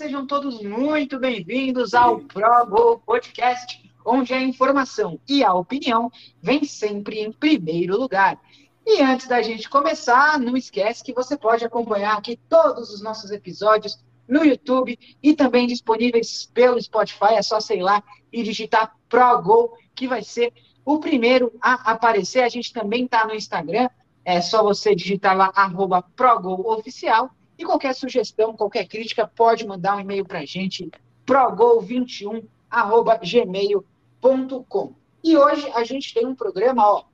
sejam todos muito bem-vindos ao Pro Podcast, onde a informação e a opinião vêm sempre em primeiro lugar. E antes da gente começar, não esquece que você pode acompanhar aqui todos os nossos episódios no YouTube e também disponíveis pelo Spotify. É só, sei lá, e digitar ProGo, que vai ser o primeiro a aparecer. A gente também está no Instagram. É só você digitar lá, arroba ProGoOficial. E qualquer sugestão, qualquer crítica, pode mandar um e-mail para a gente, progol21.gmail.com. E hoje a gente tem um programa ó,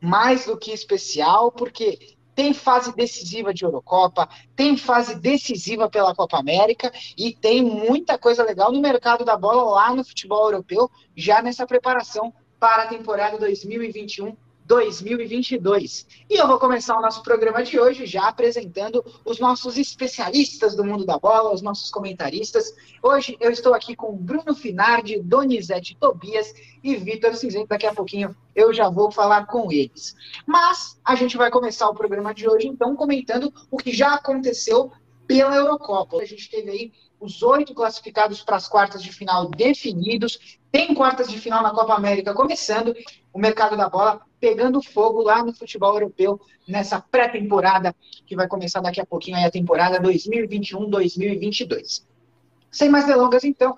mais do que especial, porque tem fase decisiva de Eurocopa, tem fase decisiva pela Copa América e tem muita coisa legal no mercado da bola lá no futebol europeu, já nessa preparação para a temporada 2021 2022. E eu vou começar o nosso programa de hoje já apresentando os nossos especialistas do mundo da bola, os nossos comentaristas. Hoje eu estou aqui com Bruno Finardi, Donizete Tobias e Vitor Cinzento. Daqui a pouquinho eu já vou falar com eles. Mas a gente vai começar o programa de hoje então comentando o que já aconteceu pela Eurocopa. A gente teve aí os oito classificados para as quartas de final definidos. Tem quartas de final na Copa América começando. O mercado da bola pegando fogo lá no futebol europeu nessa pré-temporada que vai começar daqui a pouquinho aí a temporada 2021-2022. Sem mais delongas, então.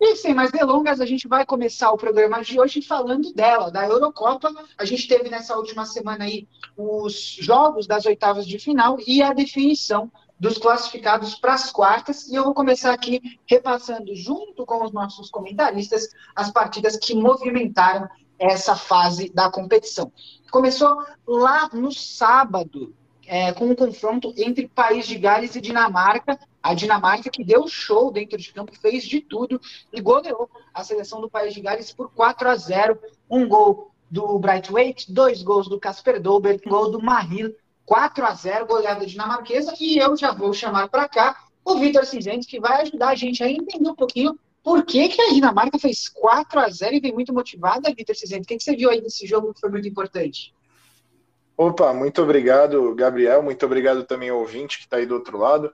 E sem mais delongas, a gente vai começar o programa de hoje falando dela, da Eurocopa. A gente teve nessa última semana aí os jogos das oitavas de final e a definição dos classificados para as quartas. E eu vou começar aqui repassando, junto com os nossos comentaristas, as partidas que movimentaram essa fase da competição. Começou lá no sábado, é, com um confronto entre País de Gales e Dinamarca. A Dinamarca que deu show dentro de campo, fez de tudo e goleou a seleção do País de Gales por 4 a 0. Um gol do Brightweight, dois gols do Casper Dolberg, gol do Mahil 4 a 0 goleada dinamarquesa, e eu já vou chamar para cá o Vitor Cinzentes, que vai ajudar a gente a entender um pouquinho por que, que a Dinamarca fez 4 a 0 e vem muito motivada, Vitor Cinzentes. O que, que você viu aí desse jogo que foi muito importante? Opa, muito obrigado, Gabriel. Muito obrigado também ao ouvinte que está aí do outro lado.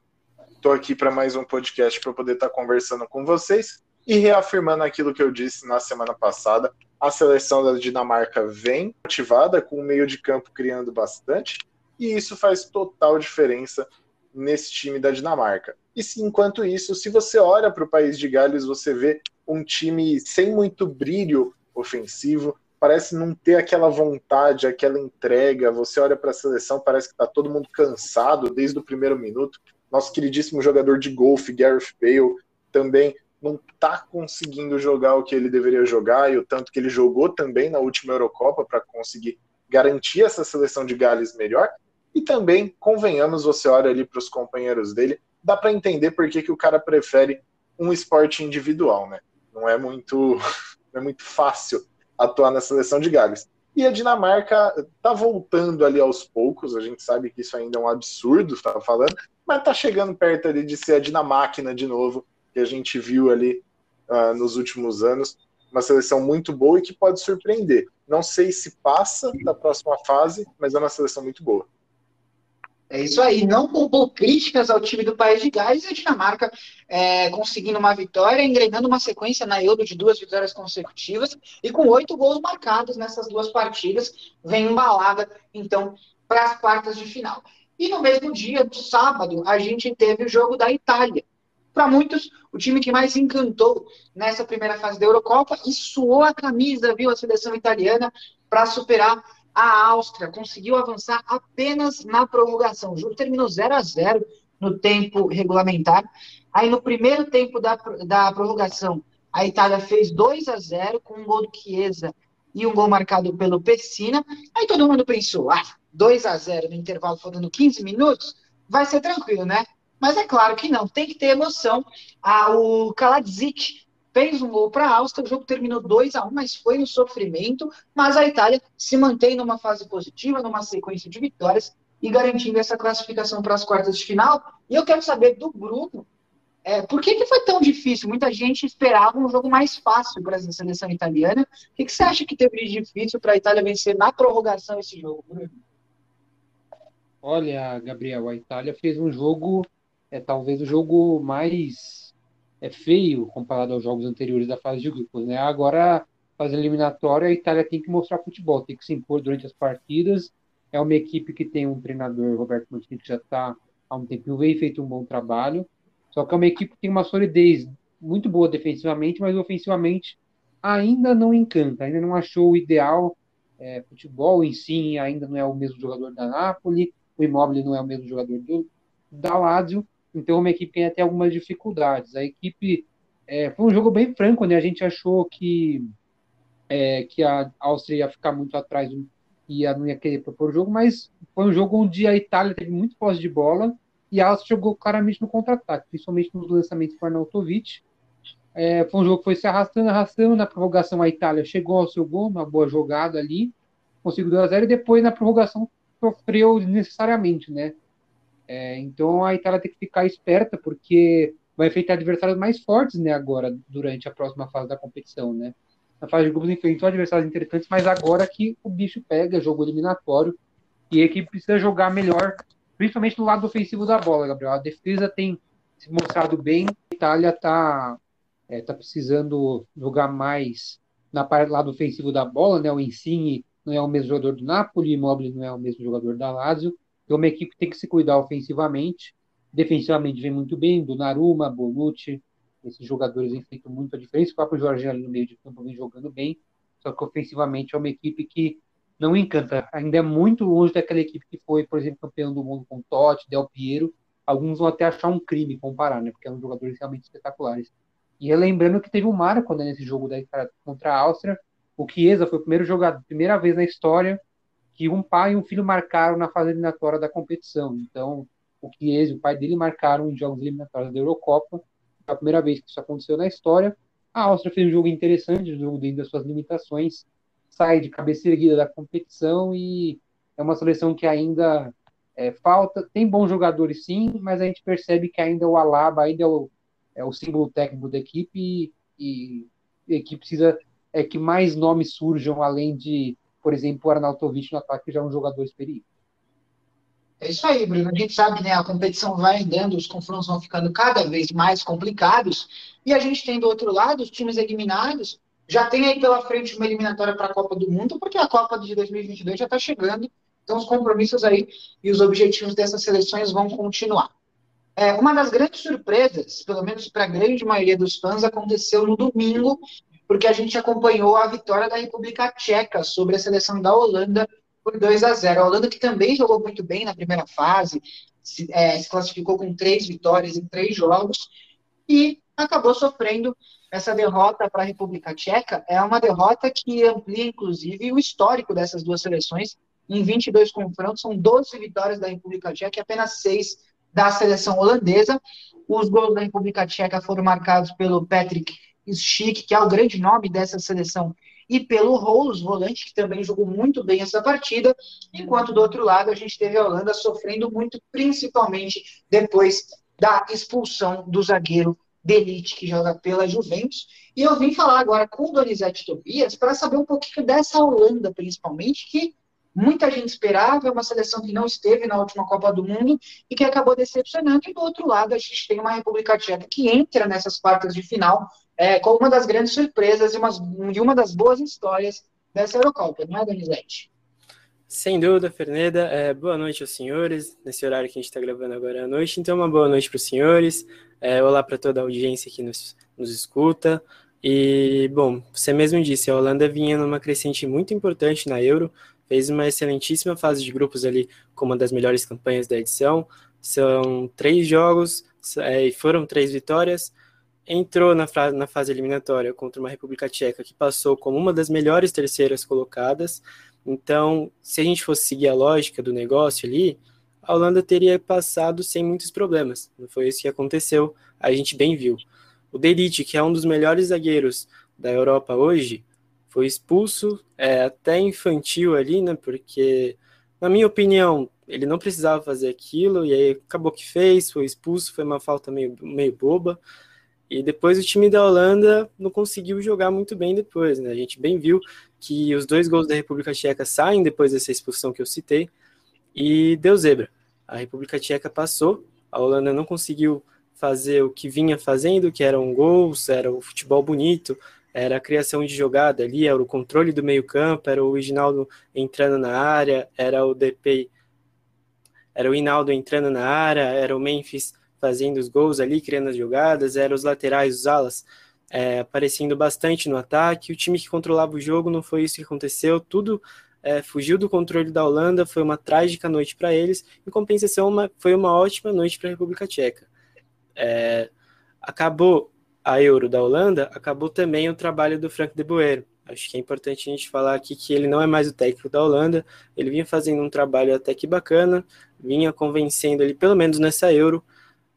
Estou aqui para mais um podcast para poder estar tá conversando com vocês e reafirmando aquilo que eu disse na semana passada. A seleção da Dinamarca vem motivada, com o meio de campo criando bastante, e isso faz total diferença nesse time da Dinamarca. E se, enquanto isso, se você olha para o país de Gales, você vê um time sem muito brilho ofensivo, parece não ter aquela vontade, aquela entrega. Você olha para a seleção, parece que está todo mundo cansado desde o primeiro minuto. Nosso queridíssimo jogador de golfe, Gareth Bale, também não está conseguindo jogar o que ele deveria jogar e o tanto que ele jogou também na última Eurocopa para conseguir garantir essa seleção de Gales melhor. E também, convenhamos, você olha ali para os companheiros dele, dá para entender por que, que o cara prefere um esporte individual, né? Não é muito, não é muito fácil atuar na seleção de Gales. E a Dinamarca tá voltando ali aos poucos, a gente sabe que isso ainda é um absurdo, estava falando, mas tá chegando perto ali de ser a Dinamáquina de novo, que a gente viu ali uh, nos últimos anos. Uma seleção muito boa e que pode surpreender. Não sei se passa da próxima fase, mas é uma seleção muito boa. É isso aí, não poupou críticas ao time do País de Gales e a Dinamarca é, conseguindo uma vitória, engrenando uma sequência na Euro de duas vitórias consecutivas e com oito gols marcados nessas duas partidas, vem embalada, então, para as quartas de final. E no mesmo dia, no sábado, a gente teve o jogo da Itália. Para muitos, o time que mais encantou nessa primeira fase da Eurocopa e suou a camisa, viu, a seleção italiana, para superar a Áustria conseguiu avançar apenas na prorrogação. O jogo terminou 0 a 0 no tempo regulamentar. Aí no primeiro tempo da, da prorrogação, a Itália fez 2 a 0 com um gol do Chiesa e um gol marcado pelo Pessina. Aí todo mundo pensou, ah, 2 a 0 no intervalo faltando 15 minutos, vai ser tranquilo, né? Mas é claro que não, tem que ter emoção. Ah, o Kaladzic fez um gol para a Áustria, o jogo terminou 2 a 1 mas foi no sofrimento, mas a Itália se mantém numa fase positiva, numa sequência de vitórias e garantindo essa classificação para as quartas de final. E eu quero saber do Bruno, é, por que, que foi tão difícil? Muita gente esperava um jogo mais fácil para a seleção italiana. O que, que você acha que teve de difícil para a Itália vencer na prorrogação esse jogo, Bruno? Olha, Gabriel, a Itália fez um jogo, é talvez o jogo mais é feio comparado aos jogos anteriores da fase de grupos, né? Agora, fase eliminatória, a Itália tem que mostrar futebol, tem que se impor durante as partidas. É uma equipe que tem um treinador, Roberto Mancini, que já está há um tempinho, vem feito um bom trabalho. Só que é uma equipe que tem uma solidez muito boa defensivamente, mas ofensivamente ainda não encanta, ainda não achou o ideal. É, futebol em si ainda não é o mesmo jogador da Napoli, o Immobile não é o mesmo jogador do, da Lazio, então é uma equipe que ainda tem algumas dificuldades. A equipe é, foi um jogo bem franco, né? A gente achou que é, que a Áustria ia ficar muito atrás e não ia querer propor o jogo, mas foi um jogo onde a Itália teve muito posse de bola e a Áustria jogou claramente no contra-ataque, principalmente nos lançamentos com Arnautovic. É, foi um jogo que foi se arrastando, arrastando. Na prorrogação, a Itália chegou ao seu gol, uma boa jogada ali, conseguiu 2 a 0 e depois na prorrogação sofreu necessariamente, né? É, então a Itália tem que ficar esperta, porque vai enfrentar adversários mais fortes, né, agora, durante a próxima fase da competição, né? Na fase de grupos enfrentou adversários interessantes, mas agora que o bicho pega, jogo eliminatório, e a equipe precisa jogar melhor, principalmente no lado ofensivo da bola, Gabriel. A defesa tem se mostrado bem, a Itália está é, tá precisando jogar mais na parte do lado ofensivo da bola, né? O Insigne não é o mesmo jogador do Napoli, o Immobile não é o mesmo jogador da Lazio. Então, uma equipe tem que se cuidar ofensivamente. Defensivamente vem muito bem, do Naruma, Bonucci, esses jogadores têm feito muito a diferença. O próprio Jorge ali no meio de campo vem jogando bem, só que ofensivamente é uma equipe que não encanta. Ainda é muito longe daquela equipe que foi, por exemplo, campeão do mundo com Totti, Del Piero. Alguns vão até achar um crime comparar, né? Porque eram jogadores realmente espetaculares. E lembrando que teve um marco né, nesse jogo da, contra a Áustria. O Chiesa foi o primeiro jogador, primeira vez na história que um pai e um filho marcaram na fase eliminatória da competição. Então, o Chiesa e o pai dele marcaram em jogos eliminatórios da Eurocopa. Foi a primeira vez que isso aconteceu na história. A Áustria fez um jogo interessante, um jogo dentro das suas limitações, sai de cabeça erguida da competição e é uma seleção que ainda é, falta. Tem bons jogadores, sim, mas a gente percebe que ainda o Alaba ainda é o é o símbolo técnico da equipe e, e a equipe precisa é que mais nomes surjam além de, por exemplo, o Arnautovic no ataque, que já é um jogador experiente. É isso aí, Bruno. A gente sabe, né? A competição vai andando, os confrontos vão ficando cada vez mais complicados. E a gente tem do outro lado os times eliminados. Já tem aí pela frente uma eliminatória para a Copa do Mundo, porque a Copa de 2022 já está chegando. Então, os compromissos aí e os objetivos dessas seleções vão continuar. É, uma das grandes surpresas, pelo menos para a grande maioria dos fãs, aconteceu no domingo, porque a gente acompanhou a vitória da República Tcheca sobre a seleção da Holanda por 2 a 0. A Holanda que também jogou muito bem na primeira fase, se, é, se classificou com três vitórias em três jogos e acabou sofrendo essa derrota para a República Tcheca. É uma derrota que amplia, inclusive, o histórico dessas duas seleções. Em 22 confrontos, são 12 vitórias da República Tcheca e apenas 6 da seleção holandesa. Os gols da República Tcheca foram marcados pelo Patrick Schick, que é o grande nome dessa seleção, e pelo Rose, volante, que também jogou muito bem essa partida, enquanto do outro lado a gente teve a Holanda sofrendo muito, principalmente depois da expulsão do zagueiro Delite, que joga pela Juventus. E eu vim falar agora com o Donizete Tobias para saber um pouquinho dessa Holanda, principalmente, que muita gente esperava, é uma seleção que não esteve na última Copa do Mundo e que acabou decepcionando. E do outro lado, a gente tem uma República Tcheca que entra nessas quartas de final é, com uma das grandes surpresas e, umas, e uma das boas histórias dessa Eurocopa, não é, Donizete? Sem dúvida, Ferneda. É, boa noite aos senhores, nesse horário que a gente está gravando agora à noite. Então, uma boa noite para os senhores. É, olá para toda a audiência que nos, nos escuta. E, bom, você mesmo disse, a Holanda vinha numa crescente muito importante na Euro, fez uma excelentíssima fase de grupos ali, com uma das melhores campanhas da edição. São três jogos é, e foram três vitórias. Entrou na, na fase eliminatória contra uma República Tcheca que passou como uma das melhores terceiras colocadas. Então, se a gente fosse seguir a lógica do negócio ali, a Holanda teria passado sem muitos problemas. Não foi isso que aconteceu, a gente bem viu. O Delite, que é um dos melhores zagueiros da Europa hoje, foi expulso, é, até infantil ali, né? Porque, na minha opinião, ele não precisava fazer aquilo, e aí acabou que fez, foi expulso, foi uma falta meio, meio boba. E depois o time da Holanda não conseguiu jogar muito bem depois, né? A gente bem viu que os dois gols da República Tcheca saem depois dessa expulsão que eu citei, e deu zebra. A República Tcheca passou, a Holanda não conseguiu fazer o que vinha fazendo, que eram gols, era o futebol bonito, era a criação de jogada ali, era o controle do meio-campo, era o Reginaldo entrando na área, era o DP, era o Hinaldo entrando na área, era o Memphis fazendo os gols ali, criando as jogadas, eram os laterais, os alas é, aparecendo bastante no ataque. O time que controlava o jogo não foi isso que aconteceu, tudo é, fugiu do controle da Holanda, foi uma trágica noite para eles, em compensação, uma, foi uma ótima noite para a República Tcheca. É, acabou a Euro da Holanda, acabou também o trabalho do Frank de Boer. Acho que é importante a gente falar aqui que ele não é mais o técnico da Holanda, ele vinha fazendo um trabalho até que bacana, vinha convencendo ele, pelo menos nessa Euro,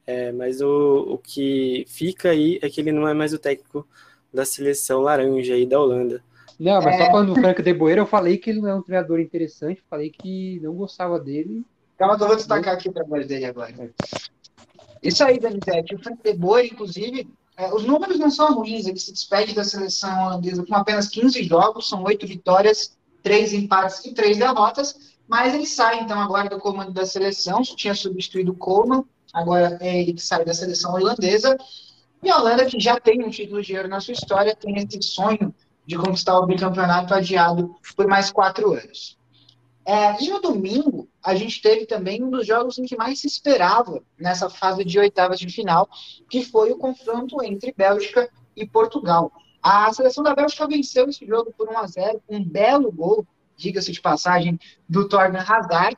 é, mas o, o que fica aí é que ele não é mais o técnico da seleção laranja aí da Holanda. Não, mas é... só falando do Frank de Boer, eu falei que ele não é um treinador interessante, falei que não gostava dele. Calma eu vou destacar aqui o trabalho dele agora. Isso aí, Danizete. O Frank de Boer, inclusive, é, os números não são ruins, ele se despede da seleção holandesa com apenas 15 jogos, são 8 vitórias, 3 empates e 3 derrotas, mas ele sai então agora do comando da seleção, tinha substituído o Coleman, agora é ele que sai da seleção holandesa, e a Holanda, que já tem um título de ouro na sua história, tem esse sonho de conquistar o bicampeonato adiado por mais quatro anos. É, e no domingo, a gente teve também um dos jogos em que mais se esperava nessa fase de oitavas de final, que foi o confronto entre Bélgica e Portugal. A seleção da Bélgica venceu esse jogo por 1 a 0 um belo gol, diga-se de passagem, do Torgan Hazard.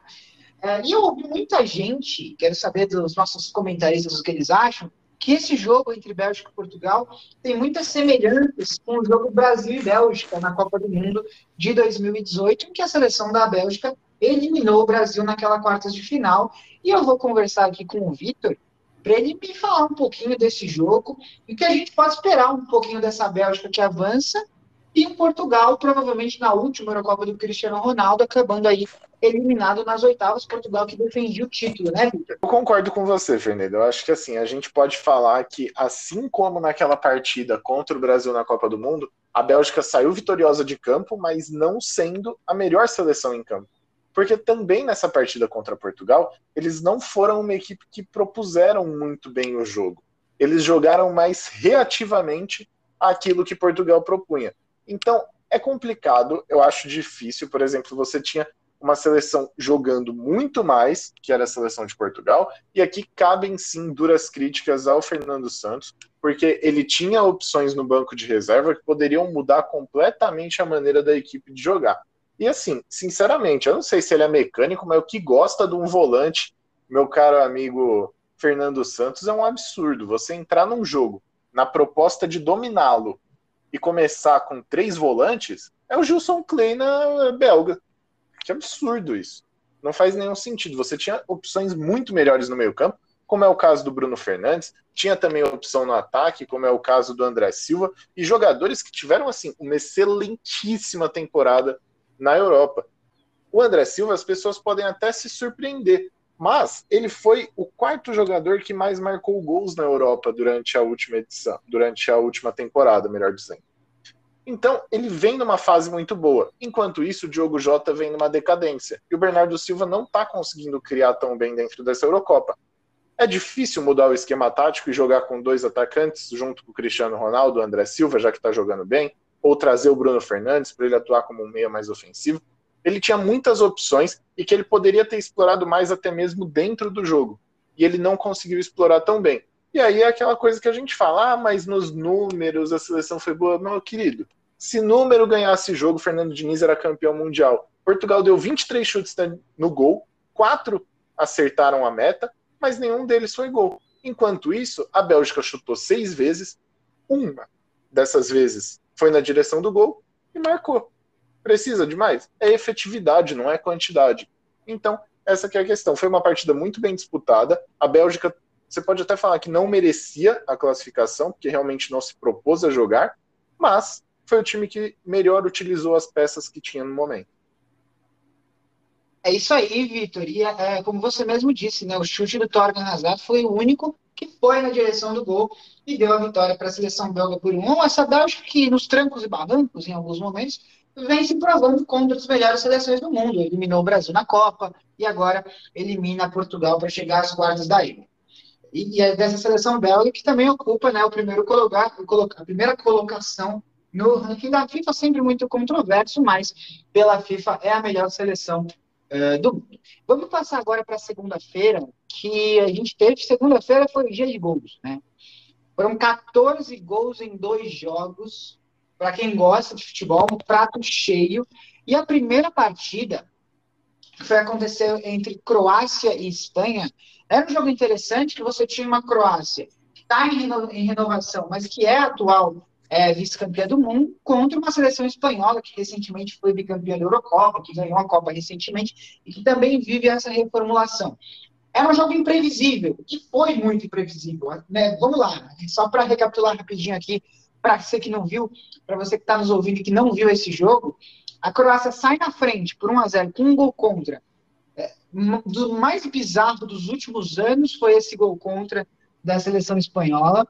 É, e eu ouvi muita gente, quero saber dos nossos comentaristas o que eles acham, que esse jogo entre Bélgica e Portugal tem muitas semelhanças com o jogo Brasil e Bélgica na Copa do Mundo de 2018, em que a seleção da Bélgica eliminou o Brasil naquela quartas de final. E eu vou conversar aqui com o Vitor para ele me falar um pouquinho desse jogo e que a gente pode esperar um pouquinho dessa Bélgica que avança e Portugal, provavelmente na última Eurocopa do Cristiano Ronaldo, acabando aí eliminado nas oitavas, Portugal que defendia o título, né, Victor? Eu concordo com você, Fernando. Eu acho que assim, a gente pode falar que, assim como naquela partida contra o Brasil na Copa do Mundo, a Bélgica saiu vitoriosa de campo, mas não sendo a melhor seleção em campo. Porque também nessa partida contra Portugal, eles não foram uma equipe que propuseram muito bem o jogo. Eles jogaram mais reativamente aquilo que Portugal propunha. Então, é complicado, eu acho difícil. Por exemplo, você tinha uma seleção jogando muito mais, que era a seleção de Portugal, e aqui cabem sim duras críticas ao Fernando Santos, porque ele tinha opções no banco de reserva que poderiam mudar completamente a maneira da equipe de jogar. E assim, sinceramente, eu não sei se ele é mecânico, mas o que gosta de um volante, meu caro amigo Fernando Santos, é um absurdo. Você entrar num jogo na proposta de dominá-lo e começar com três volantes, é o Gilson Kleina belga. Que absurdo isso. Não faz nenhum sentido. Você tinha opções muito melhores no meio-campo, como é o caso do Bruno Fernandes, tinha também opção no ataque, como é o caso do André Silva, e jogadores que tiveram assim uma excelentíssima temporada na Europa. O André Silva, as pessoas podem até se surpreender, mas ele foi o quarto jogador que mais marcou gols na Europa durante a última edição, durante a última temporada, melhor dizendo. Então, ele vem numa fase muito boa. Enquanto isso, o Diogo Jota vem numa decadência. E o Bernardo Silva não está conseguindo criar tão bem dentro dessa Eurocopa. É difícil mudar o esquema tático e jogar com dois atacantes junto com o Cristiano Ronaldo, o André Silva, já que está jogando bem, ou trazer o Bruno Fernandes para ele atuar como um meia mais ofensivo. Ele tinha muitas opções e que ele poderia ter explorado mais até mesmo dentro do jogo. E ele não conseguiu explorar tão bem. E aí é aquela coisa que a gente fala, ah, mas nos números a seleção foi boa. Meu querido, se número ganhasse jogo, Fernando Diniz era campeão mundial. Portugal deu 23 chutes no gol, quatro acertaram a meta, mas nenhum deles foi gol. Enquanto isso, a Bélgica chutou seis vezes, uma dessas vezes foi na direção do gol e marcou. Precisa de mais? É efetividade, não é quantidade. Então, essa é a questão. Foi uma partida muito bem disputada. A Bélgica você pode até falar que não merecia a classificação, porque realmente não se propôs a jogar, mas foi o time que melhor utilizou as peças que tinha no momento. É isso aí, Vitor. E é, como você mesmo disse, né, o chute do Torgan Hazard foi o único que foi na direção do gol e deu a vitória para a seleção belga por um. Essa Bélgica que nos trancos e barrancos, em alguns momentos, vem se provando contra as melhores seleções do mundo. Eliminou o Brasil na Copa e agora elimina Portugal para chegar às quartas da Euro. e, é dessa seleção belga que também ocupa né, o primeiro colocar, a primeira colocação no ranking da FIFA, sempre muito controverso, mas pela FIFA é a melhor seleção uh, do mundo. Vamos passar agora para segunda-feira, que a gente teve. Segunda-feira foi o dia de gols, né? Foram 14 gols em dois jogos. Para quem gosta de futebol, um prato cheio. E a primeira partida foi acontecer entre Croácia e Espanha. Era um jogo interessante que você tinha uma Croácia que está em, reno, em renovação, mas que é atual é, vice-campeã do mundo, contra uma seleção espanhola que recentemente foi bicampeã da Eurocopa, que ganhou a Copa recentemente e que também vive essa reformulação. Era um jogo imprevisível, que foi muito imprevisível. Né? Vamos lá, só para recapitular rapidinho aqui, para você que não viu, para você que está nos ouvindo e que não viu esse jogo, a Croácia sai na frente por 1 a 0 com um gol contra. É, do mais bizarro dos últimos anos foi esse gol contra da seleção espanhola,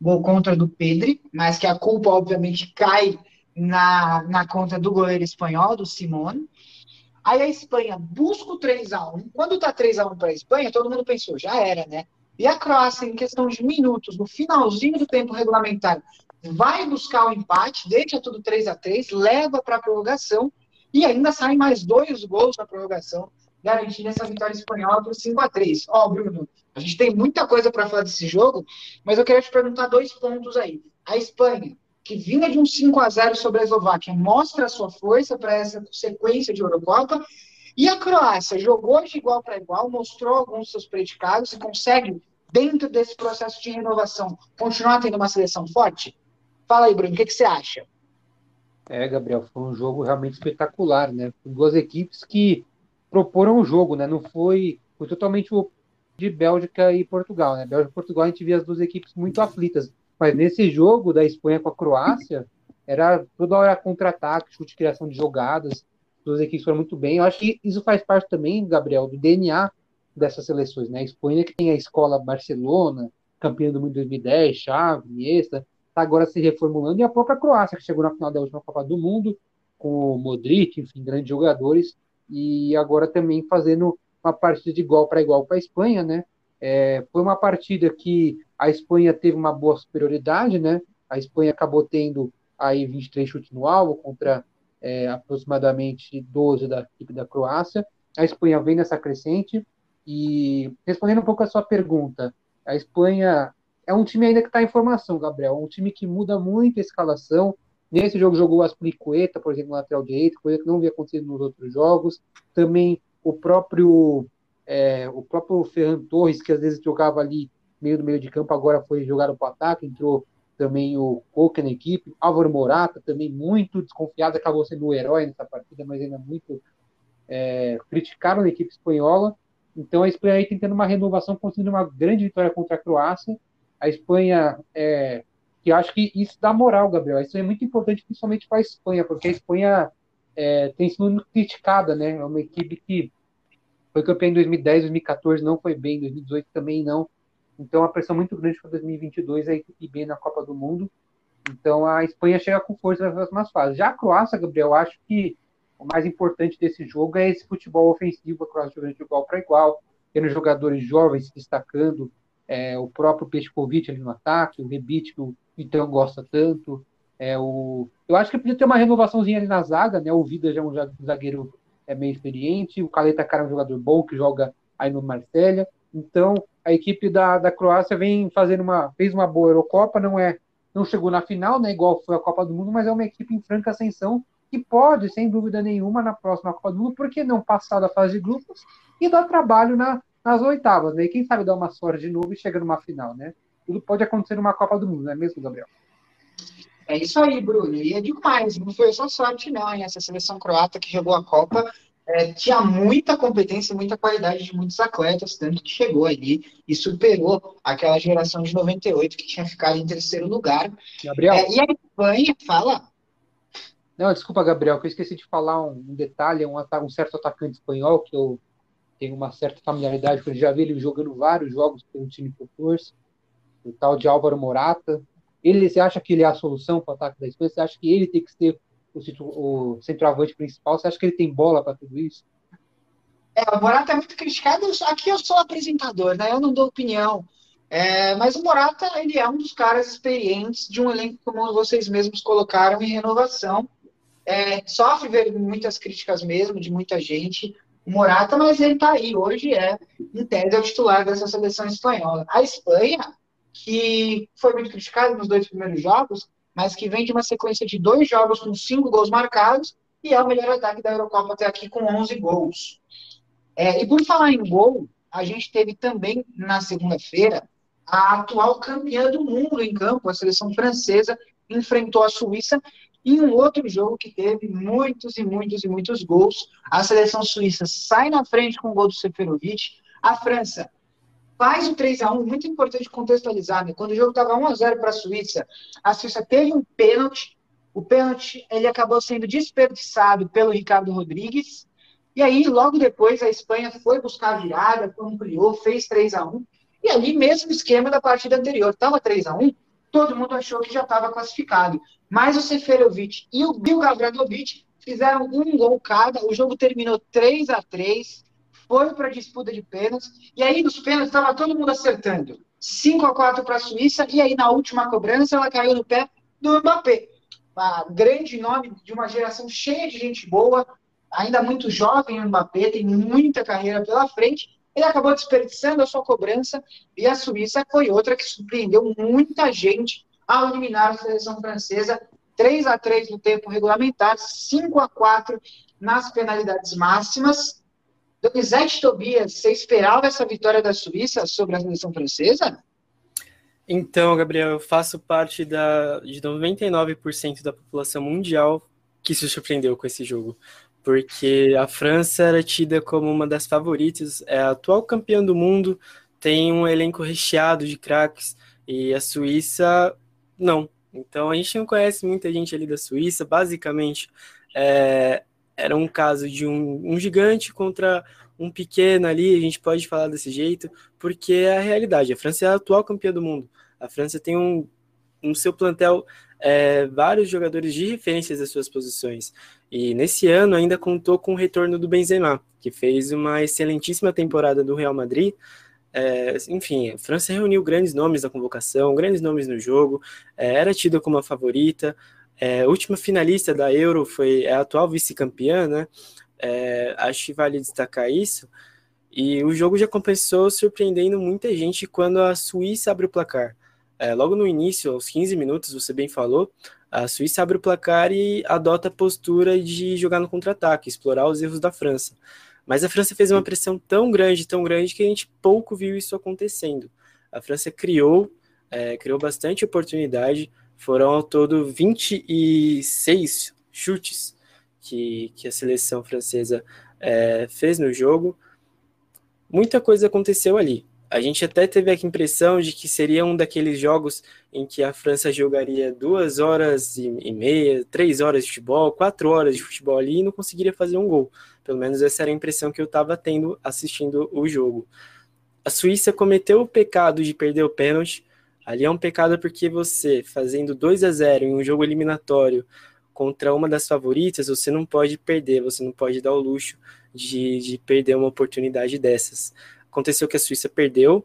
gol contra do Pedri, mas que a culpa obviamente cai na, na conta do goleiro espanhol, do Simone. Aí a Espanha busca o 3x1. Quando tá 3x1 para a Espanha, todo mundo pensou, já era, né? E a Croácia, em questão de minutos, no finalzinho do tempo regulamentar, vai buscar o empate, deixa tudo 3 a 3 leva para a prorrogação e ainda saem mais dois gols na prorrogação, garantindo essa vitória espanhola por 5 a 3 Ó, oh, Bruno, a gente tem muita coisa para falar desse jogo, mas eu queria te perguntar dois pontos aí. A Espanha, que vinha de um 5 a 0 sobre a Eslováquia, mostra a sua força para essa sequência de Eurocopa. E a Croácia jogou de igual para igual, mostrou alguns seus predicados e consegue, dentro desse processo de renovação, continuar tendo uma seleção forte? Fala aí, Bruno, o que, que você acha? É, Gabriel, foi um jogo realmente espetacular, né? Duas equipes que proporam o jogo, né? Não foi, foi totalmente o de Bélgica e Portugal, né? Bélgica e Portugal a gente via as duas equipes muito aflitas, mas nesse jogo da Espanha com a Croácia era toda hora contra-ataque, chute, criação de jogadas, duas equipes foram muito bem. Eu acho que isso faz parte também, Gabriel, do DNA dessas seleções, né? A Espanha que tem a escola Barcelona, campeã do mundo 2010, Xavi, Iniesta, está agora se reformulando, e a própria Croácia, que chegou na final da última Copa do Mundo, com o Modric, enfim, grandes jogadores, e agora também fazendo uma partida de igual para igual para a Espanha, né? É, foi uma partida que a Espanha teve uma boa superioridade, né? A Espanha acabou tendo aí 23 chutes no alvo contra é, aproximadamente 12 da equipe da Croácia. A Espanha vem nessa crescente e respondendo um pouco a sua pergunta, a Espanha é um time ainda que está em formação, Gabriel. Um time que muda muito a escalação. Nesse jogo jogou o Asplicueta, por exemplo, lateral direito, coisa que não havia acontecido nos outros jogos. Também o próprio é, o próprio Ferran Torres, que às vezes jogava ali meio do meio de campo, agora foi jogado para o ataque, entrou também o Coca na equipe. Álvaro Morata, também muito desconfiado, acabou sendo o herói nessa partida, mas ainda muito é, criticado na equipe espanhola. Então a Espanha aí tentando uma renovação, conseguindo uma grande vitória contra a Croácia a Espanha, é, que acho que isso dá moral, Gabriel. Isso é muito importante, principalmente para a Espanha, porque a Espanha é, tem sido muito criticada, né? É uma equipe que foi campeã em 2010, 2014 não foi bem, 2018 também não. Então, a pressão muito grande para 2022 é a equipe bem na Copa do Mundo. Então, a Espanha chega com força nas próximas fases. Já a Croácia, Gabriel, acho que o mais importante desse jogo é esse futebol ofensivo, a Croácia jogando de igual para igual, tendo jogadores jovens se destacando, é, o próprio Pescovic ali no ataque, o Rebite que o Vitão gosta tanto. É, o... Eu acho que podia ter uma renovaçãozinha ali na zaga, né? O Vida já é um zagueiro é, meio experiente, o Caleta Cara é um jogador bom que joga aí no Marselha. Então, a equipe da, da Croácia vem fazendo uma. fez uma boa Eurocopa, não é. Não chegou na final, né? Igual foi a Copa do Mundo, mas é uma equipe em franca ascensão que pode, sem dúvida nenhuma, na próxima Copa do Mundo, porque não passar da fase de grupos e dar trabalho na, nas oitavas, né? E quem sabe dar uma sorte de novo e chega numa final, né? Tudo pode acontecer numa Copa do Mundo, não é mesmo, Gabriel? É isso aí, Bruno. E eu digo mais, não foi só sorte, não, hein? Essa seleção croata que jogou a Copa é, tinha muita competência, muita qualidade de muitos atletas, tanto que chegou ali e superou aquela geração de 98 que tinha ficado em terceiro lugar. Gabriel? É, e a Espanha, fala. Não, desculpa, Gabriel, que eu esqueci de falar um, um detalhe, um, um certo atacante espanhol que eu tenho uma certa familiaridade, porque já vi ele jogando vários jogos pelo time que eu o tal de Álvaro Morata. Ele, você acha que ele é a solução para o ataque da Espanha? Você acha que ele tem que ser o, o centroavante principal? Você acha que ele tem bola para tudo isso? É, o Morata é muito criticado. Aqui eu sou apresentador, né? Eu não dou opinião É, mas o Morata, ele é um dos caras experientes de um elenco, como vocês mesmos colocaram, em renovação. É, sofre muitas críticas mesmo, de muita gente, o Morata, mas ele está aí. Hoje é, em tese, é o titular dessa seleção espanhola. A Espanha, que foi muito criticada nos dois primeiros jogos, mas que vem de uma sequência de dois jogos com cinco gols marcados, e é o melhor ataque da Eurocopa até aqui com 11 gols. É, e por falar em gol, a gente teve também na segunda-feira a atual campeã do mundo em campo, a seleção francesa, enfrentou a Suíça em um outro jogo que teve muitos e muitos e muitos gols. A seleção suíça sai na frente com o gol do Seferovic. A França faz o 3 a 1 muito importante contextualizar, né? Quando o jogo estava 1 a 0 para a Suíça, a Suíça teve um pênalti. O pênalti ele acabou sendo desperdiçado pelo Ricardo Rodrigues. E aí, logo depois, a Espanha foi buscar a virada, ampliou, fez 3 a 1 e ali, mesmo esquema da partida anterior, estava 3 a 1 todo mundo achou que já estava classificado. Mas o Seferovic e o Bill Gavranovic fizeram um gol cada, o jogo terminou 3 a 3 foi para a disputa de pênaltis, e aí nos pênaltis estava todo mundo acertando. 5 a 4 para a Suíça, e aí na última cobrança ela caiu no pé do Mbappé. Um grande nome de uma geração cheia de gente boa, ainda muito jovem o Mbappé, tem muita carreira pela frente, ele acabou desperdiçando a sua cobrança e a Suíça foi outra que surpreendeu muita gente ao eliminar a seleção francesa 3 a 3 no tempo regulamentar, 5 a 4 nas penalidades máximas. Donizete Tobias, você esperava essa vitória da Suíça sobre a seleção francesa? Então, Gabriel, eu faço parte da, de 99% da população mundial que se surpreendeu com esse jogo porque a França era tida como uma das favoritas, é a atual campeã do mundo, tem um elenco recheado de craques, e a Suíça não. Então a gente não conhece muita gente ali da Suíça, basicamente é, era um caso de um, um gigante contra um pequeno ali, a gente pode falar desse jeito, porque é a realidade. A França é a atual campeã do mundo. A França tem um, no seu plantel é, vários jogadores de referências das suas posições. E nesse ano ainda contou com o retorno do Benzema, que fez uma excelentíssima temporada do Real Madrid. É, enfim, a França reuniu grandes nomes na convocação, grandes nomes no jogo, é, era tida como a favorita. É, última finalista da Euro foi a atual vice-campeã, né? É, acho que vale destacar isso. E o jogo já compensou surpreendendo muita gente quando a Suíça abre o placar. É, logo no início, aos 15 minutos, você bem falou, a Suíça abre o placar e adota a postura de jogar no contra-ataque, explorar os erros da França. Mas a França fez uma pressão tão grande, tão grande, que a gente pouco viu isso acontecendo. A França criou, é, criou bastante oportunidade, foram ao todo 26 chutes que, que a seleção francesa é, fez no jogo. Muita coisa aconteceu ali. A gente até teve a impressão de que seria um daqueles jogos em que a França jogaria duas horas e meia, três horas de futebol, quatro horas de futebol ali e não conseguiria fazer um gol. Pelo menos essa era a impressão que eu estava tendo assistindo o jogo. A Suíça cometeu o pecado de perder o pênalti. Ali é um pecado porque você, fazendo 2 a 0 em um jogo eliminatório contra uma das favoritas, você não pode perder, você não pode dar o luxo de, de perder uma oportunidade dessas. Aconteceu que a Suíça perdeu,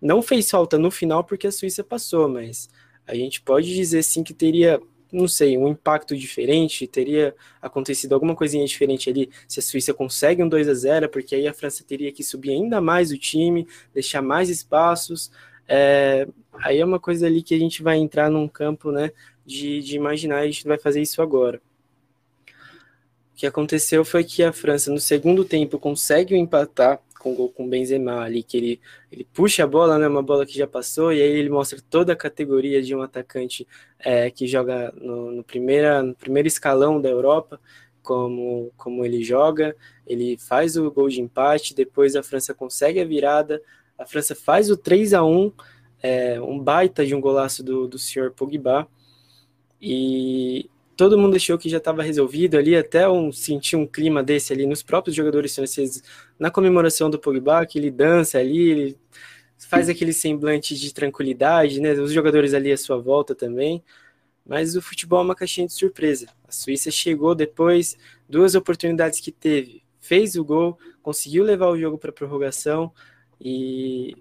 não fez falta no final porque a Suíça passou, mas a gente pode dizer sim que teria, não sei, um impacto diferente, teria acontecido alguma coisinha diferente ali se a Suíça consegue um 2 a 0 porque aí a França teria que subir ainda mais o time, deixar mais espaços. É, aí é uma coisa ali que a gente vai entrar num campo, né, de, de imaginar, a gente vai fazer isso agora. O que aconteceu foi que a França, no segundo tempo, consegue empatar com gol com Benzema ali, que ele, ele puxa a bola, né, uma bola que já passou, e aí ele mostra toda a categoria de um atacante é, que joga no, no, primeira, no primeiro escalão da Europa, como, como ele joga, ele faz o gol de empate, depois a França consegue a virada, a França faz o 3 a 1 é, um baita de um golaço do, do senhor Pogba, e todo mundo achou que já estava resolvido ali, até um, sentir um clima desse ali nos próprios jogadores franceses, na comemoração do Pogba, que ele dança ali, ele faz aquele semblante de tranquilidade, né? Os jogadores ali à sua volta também. Mas o futebol é uma caixinha de surpresa. A Suíça chegou depois, duas oportunidades que teve, fez o gol, conseguiu levar o jogo para prorrogação e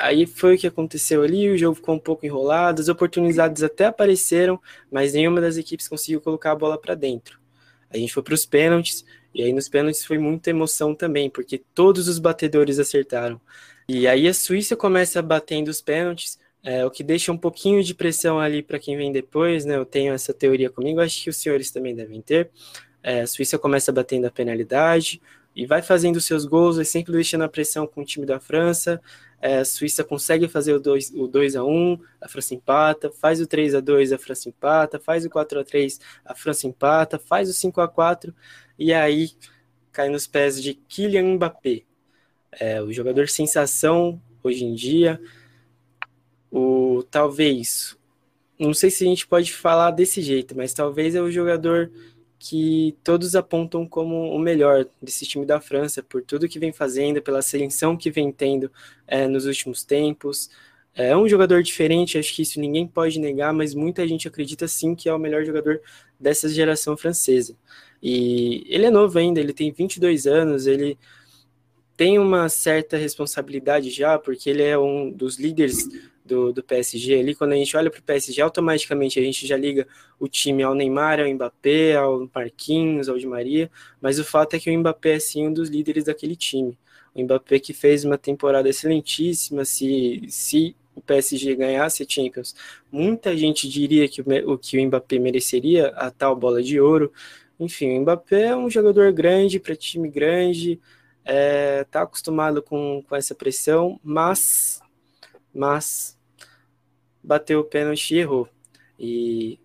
aí foi o que aconteceu ali, o jogo ficou um pouco enrolado, as oportunidades até apareceram, mas nenhuma das equipes conseguiu colocar a bola para dentro. A gente foi para os pênaltis, e aí nos pênaltis foi muita emoção também, porque todos os batedores acertaram. E aí a Suíça começa batendo os pênaltis, é, o que deixa um pouquinho de pressão ali para quem vem depois, né? Eu tenho essa teoria comigo, acho que os senhores também devem ter. É, a Suíça começa batendo a penalidade e vai fazendo seus gols, vai sempre deixando a pressão com o time da França. É, a Suíça consegue fazer o 2, o 2 a 1 a França empata, faz o 3 a 2 a França empata, faz o 4 a 3 a França empata, faz o 5 a 4 e aí cai nos pés de Kylian Mbappé, é, o jogador sensação hoje em dia. O talvez, não sei se a gente pode falar desse jeito, mas talvez é o jogador que todos apontam como o melhor desse time da França, por tudo que vem fazendo, pela seleção que vem tendo é, nos últimos tempos. É um jogador diferente, acho que isso ninguém pode negar, mas muita gente acredita sim que é o melhor jogador dessa geração francesa. E ele é novo ainda, ele tem 22 anos, ele tem uma certa responsabilidade já, porque ele é um dos líderes do, do PSG ali, quando a gente olha para o PSG, automaticamente a gente já liga o time ao Neymar, ao Mbappé, ao Marquinhos, ao Di Maria, mas o fato é que o Mbappé é sim um dos líderes daquele time. O Mbappé que fez uma temporada excelentíssima, se, se o PSG ganhasse a Champions, muita gente diria que o, que o Mbappé mereceria a tal bola de ouro. Enfim, o Mbappé é um jogador grande para time grande, está é, tá acostumado com, com essa pressão, mas, mas bateu o pênalti e errou. E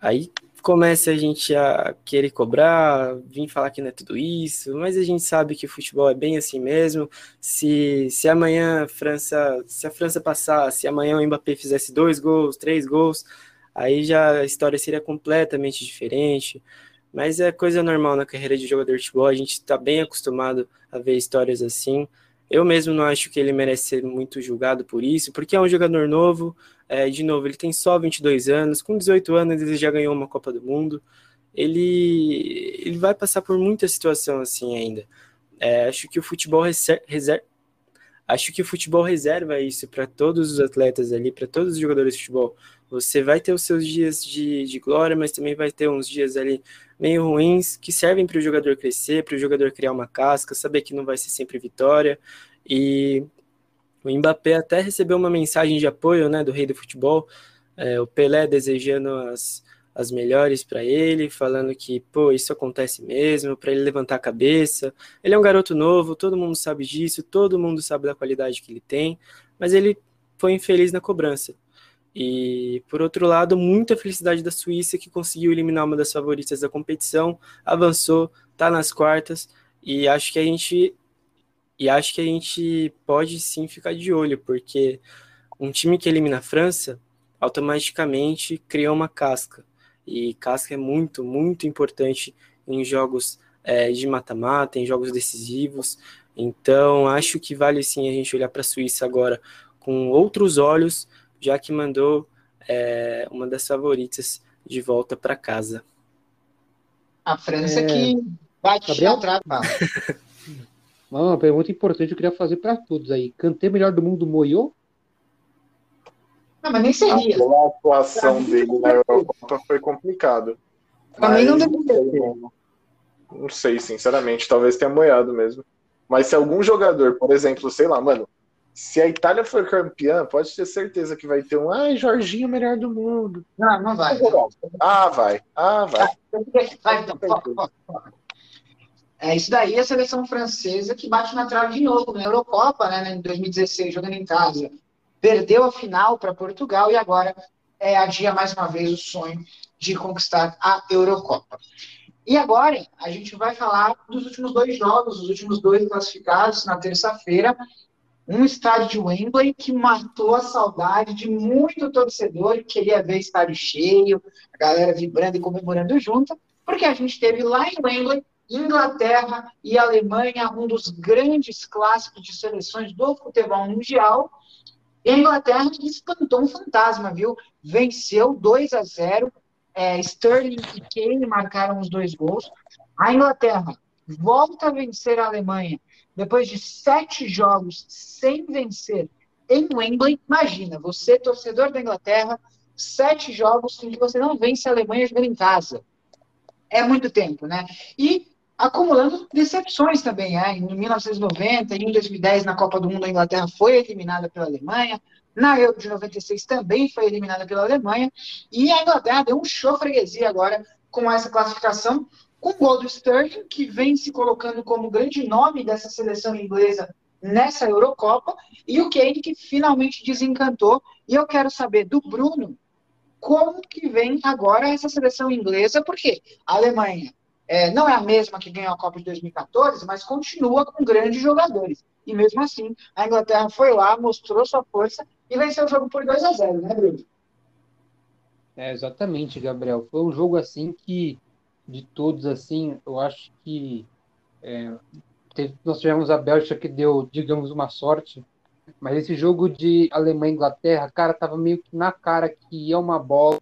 aí começa a gente a querer cobrar, vir falar que não é tudo isso, mas a gente sabe que o futebol é bem assim mesmo. Se, se amanhã a França, se a França passar, se amanhã o Mbappé fizesse dois gols, três gols, aí já a história seria completamente diferente. Mas é coisa normal na carreira de jogador de futebol, a gente está bem acostumado a ver histórias assim. Eu mesmo não acho que ele merece ser muito julgado por isso, porque é um jogador novo. É, de novo, ele tem só 22 anos, com 18 anos ele já ganhou uma Copa do Mundo. Ele, ele vai passar por muita situação assim ainda. É, acho que o futebol reserva, acho que o futebol reserva isso para todos os atletas ali, para todos os jogadores de futebol. Você vai ter os seus dias de, de glória, mas também vai ter uns dias ali meio ruins que servem para o jogador crescer, para o jogador criar uma casca, saber que não vai ser sempre vitória. E o Mbappé até recebeu uma mensagem de apoio né, do rei do futebol, é, o Pelé desejando as, as melhores para ele, falando que, pô, isso acontece mesmo, para ele levantar a cabeça. Ele é um garoto novo, todo mundo sabe disso, todo mundo sabe da qualidade que ele tem, mas ele foi infeliz na cobrança. E, por outro lado, muita felicidade da Suíça, que conseguiu eliminar uma das favoritas da competição, avançou, está nas quartas, e acho que a gente e acho que a gente pode sim ficar de olho, porque um time que elimina a França automaticamente cria uma casca. E casca é muito, muito importante em jogos é, de mata-mata, em jogos decisivos. Então, acho que vale sim a gente olhar para a Suíça agora com outros olhos já que mandou é, uma das favoritas de volta para casa. A França é... que bate Gabriel? a trave. Uma pergunta importante eu queria fazer para todos aí. Cantei melhor do mundo Moiô? Não, mas nem seria. A atuação dele na Europa foi complicado. Também não deveria Não sei, sinceramente. Talvez tenha moiado mesmo. Mas se algum jogador, por exemplo, sei lá, mano, se a Itália for campeã, pode ter certeza que vai ter um ai, Jorginho melhor do mundo. Não, não vai. Ah, vai. Ah, vai. vai então. É isso daí, a seleção francesa que bate na trave de novo na Eurocopa, né, em 2016, jogando em casa. Perdeu a final para Portugal e agora é, adia mais uma vez o sonho de conquistar a Eurocopa. E agora a gente vai falar dos últimos dois jogos, os últimos dois classificados na terça-feira um estádio de Wembley que matou a saudade de muito torcedor que queria ver estádio cheio, a galera vibrando e comemorando junto, porque a gente teve lá em Wembley Inglaterra e Alemanha, um dos grandes clássicos de seleções do futebol mundial. Inglaterra espantou um fantasma, viu? Venceu 2 a 0. É, Sterling e Kane marcaram os dois gols. A Inglaterra volta a vencer a Alemanha depois de sete jogos sem vencer em Wembley. Imagina, você, torcedor da Inglaterra, sete jogos em que você não vence a Alemanha jogando em casa. É muito tempo, né? E acumulando decepções também. É? Em 1990 e em 2010, na Copa do Mundo, a Inglaterra foi eliminada pela Alemanha. Na Euro de 96 também foi eliminada pela Alemanha. E a Inglaterra deu um show freguesia agora com essa classificação, com o gol do Sterling, que vem se colocando como grande nome dessa seleção inglesa nessa Eurocopa, e o Kane que finalmente desencantou. E eu quero saber do Bruno como que vem agora essa seleção inglesa, porque a Alemanha é, não é a mesma que ganhou a Copa de 2014, mas continua com grandes jogadores. E mesmo assim, a Inglaterra foi lá, mostrou sua força e venceu o jogo por 2 a 0 né, Bruno? É, exatamente, Gabriel. Foi um jogo assim que, de todos, assim, eu acho que é, teve, nós tivemos a Bélgica que deu, digamos, uma sorte, mas esse jogo de Alemanha e Inglaterra, cara, tava meio que na cara que ia uma bola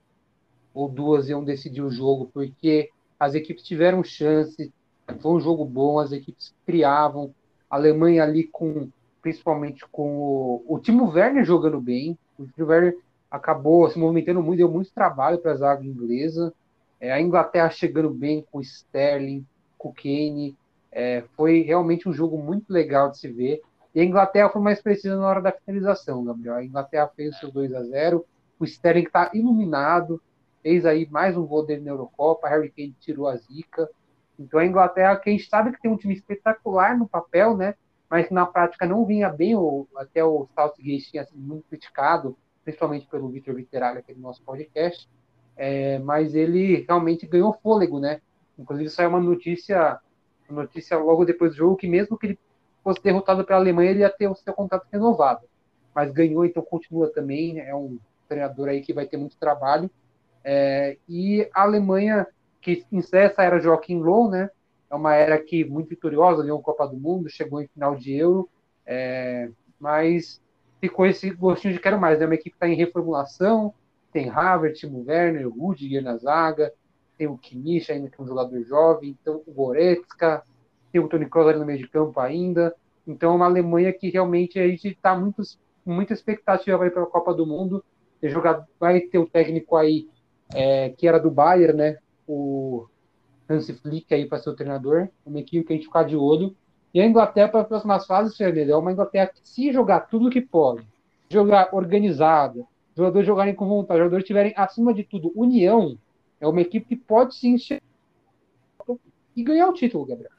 ou duas iam decidir o jogo, porque as equipes tiveram chance, foi um jogo bom, as equipes criavam, a Alemanha ali com, principalmente com o, o Timo Werner jogando bem, o Timo Werner acabou se movimentando muito, deu muito trabalho para a zaga inglesa, é, a Inglaterra chegando bem com o Sterling, com o Kane, é, foi realmente um jogo muito legal de se ver, e a Inglaterra foi mais precisa na hora da finalização, Gabriel. A Inglaterra fez o seu 2 a 0 o Sterling está iluminado, fez aí mais um gol dele na Eurocopa, Harry Kane tirou a zica. Então a Inglaterra, que a gente sabe que tem um time espetacular no papel, né? Mas na prática não vinha bem, ou até o Southgate tinha sido muito criticado, principalmente pelo Vitor Viteralha aqui no nosso podcast. É, mas ele realmente ganhou fôlego, né? Inclusive saiu uma notícia, uma notícia logo depois do jogo que mesmo que ele fosse derrotado pela Alemanha, ele ia ter o seu contrato renovado. Mas ganhou, então continua também. É um treinador aí que vai ter muito trabalho. É, e a Alemanha, que encerra essa era Joaquim Low, né? É uma era que muito vitoriosa, ganhou a Copa do Mundo, chegou em final de Euro, é, mas ficou esse gostinho de quero mais. É né? uma equipe que está em reformulação, tem Havertz, Timo Werner, Rudiger na zaga, tem o Kimmich ainda que é um jogador jovem, então o Goretzka, tem o Tony Kroos ali no meio de campo ainda. Então é uma Alemanha que realmente a gente está muito, muita expectativa para a Copa do Mundo. Vai ter o técnico aí é, que era do Bayern, né? O Hans Flick aí para ser o treinador, uma equipe que a gente ficar de olho. E a Inglaterra para as próximas fases, Fernando, é uma Inglaterra que se jogar tudo que pode, jogar organizada, jogadores jogarem com vontade, jogadores tiverem acima de tudo união, é uma equipe que pode sim e ganhar o título, Gabriel.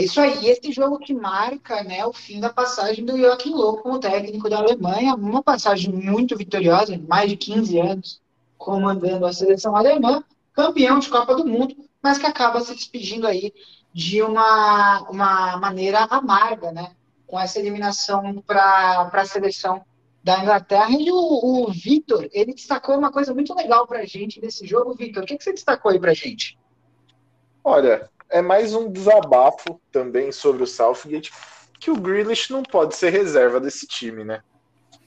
É isso aí, esse jogo que marca né, o fim da passagem do Joachim Löw como técnico da Alemanha, uma passagem muito vitoriosa, mais de 15 anos comandando a seleção alemã, campeão de Copa do Mundo, mas que acaba se despedindo aí de uma, uma maneira amarga, né, com essa eliminação para a seleção da Inglaterra. E o, o Vitor, ele destacou uma coisa muito legal para a gente nesse jogo. Vitor, o que, que você destacou aí para a gente? Olha, é mais um desabafo também sobre o Southgate, que o Grealish não pode ser reserva desse time, né?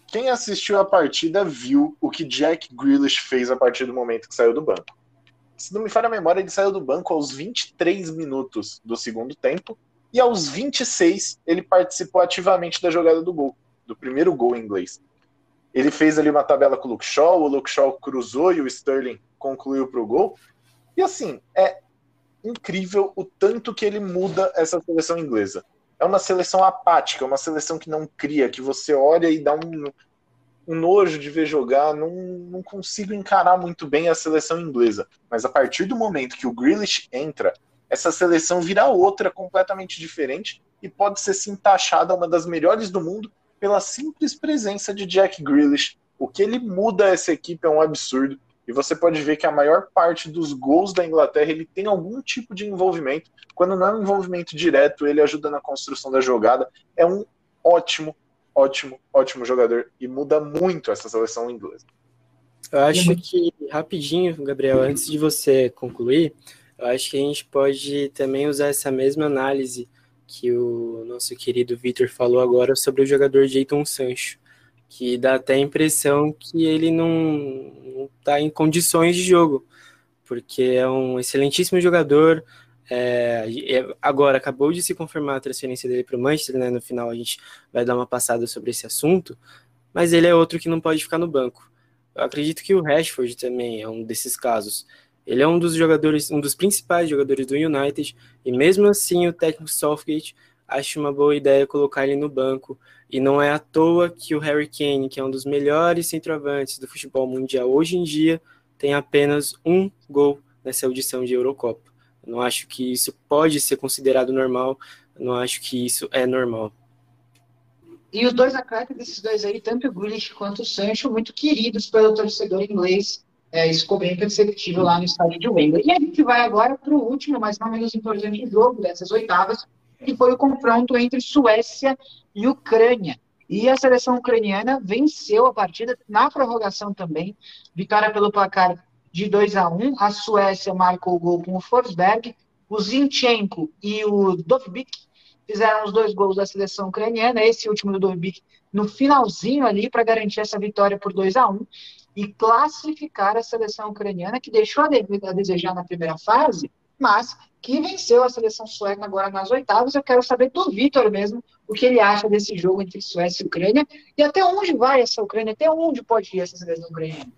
Quem assistiu a partida viu o que Jack Grealish fez a partir do momento que saiu do banco. Se não me falha a memória, ele saiu do banco aos 23 minutos do segundo tempo e aos 26 ele participou ativamente da jogada do gol, do primeiro gol inglês. Ele fez ali uma tabela com o Luke Shaw, o Luke Shaw cruzou e o Sterling concluiu para o gol. E assim, é incrível o tanto que ele muda essa seleção inglesa. É uma seleção apática, uma seleção que não cria, que você olha e dá um, um nojo de ver jogar. Não, não consigo encarar muito bem a seleção inglesa. Mas a partir do momento que o Grealish entra, essa seleção vira outra completamente diferente e pode ser sim taxada uma das melhores do mundo pela simples presença de Jack Grealish. O que ele muda essa equipe é um absurdo. E você pode ver que a maior parte dos gols da Inglaterra ele tem algum tipo de envolvimento. Quando não é um envolvimento direto, ele ajuda na construção da jogada. É um ótimo, ótimo, ótimo jogador e muda muito essa seleção inglesa. Eu acho que, rapidinho, Gabriel, antes de você concluir, eu acho que a gente pode também usar essa mesma análise que o nosso querido Vitor falou agora sobre o jogador Jeiton Sancho que dá até a impressão que ele não está em condições de jogo, porque é um excelentíssimo jogador, É, agora acabou de se confirmar a transferência dele para o Manchester, né? No final a gente vai dar uma passada sobre esse assunto, mas ele é outro que não pode ficar no banco. Eu acredito que o Rashford também é um desses casos. Ele é um dos jogadores, um dos principais jogadores do United, e mesmo assim o técnico Southgate acha uma boa ideia colocar ele no banco. E não é à toa que o Harry Kane, que é um dos melhores centroavantes do futebol mundial hoje em dia, tem apenas um gol nessa audição de Eurocopa. Eu não acho que isso pode ser considerado normal, eu não acho que isso é normal. E os dois atletas desses dois aí, tanto o Grealish quanto o Sancho, muito queridos pelo torcedor inglês. É, isso ficou bem perceptível lá no estádio de Wembley. E a gente vai agora para o último, mas não menos importante jogo dessas oitavas, que foi o confronto entre Suécia e Ucrânia. E a seleção ucraniana venceu a partida na prorrogação também, vitória pelo placar de 2 a 1 A Suécia marcou o gol com o Forsberg, o Zinchenko e o Dovbik fizeram os dois gols da seleção ucraniana, esse último do Dovbik no finalzinho ali para garantir essa vitória por 2 a 1 e classificar a seleção ucraniana que deixou a desejar na primeira fase, mas que venceu a seleção sueca agora nas oitavas. Eu quero saber do Vitor mesmo o que ele acha desse jogo entre Suécia e Ucrânia e até onde vai essa Ucrânia, até onde pode ir essa seleção ucraniana.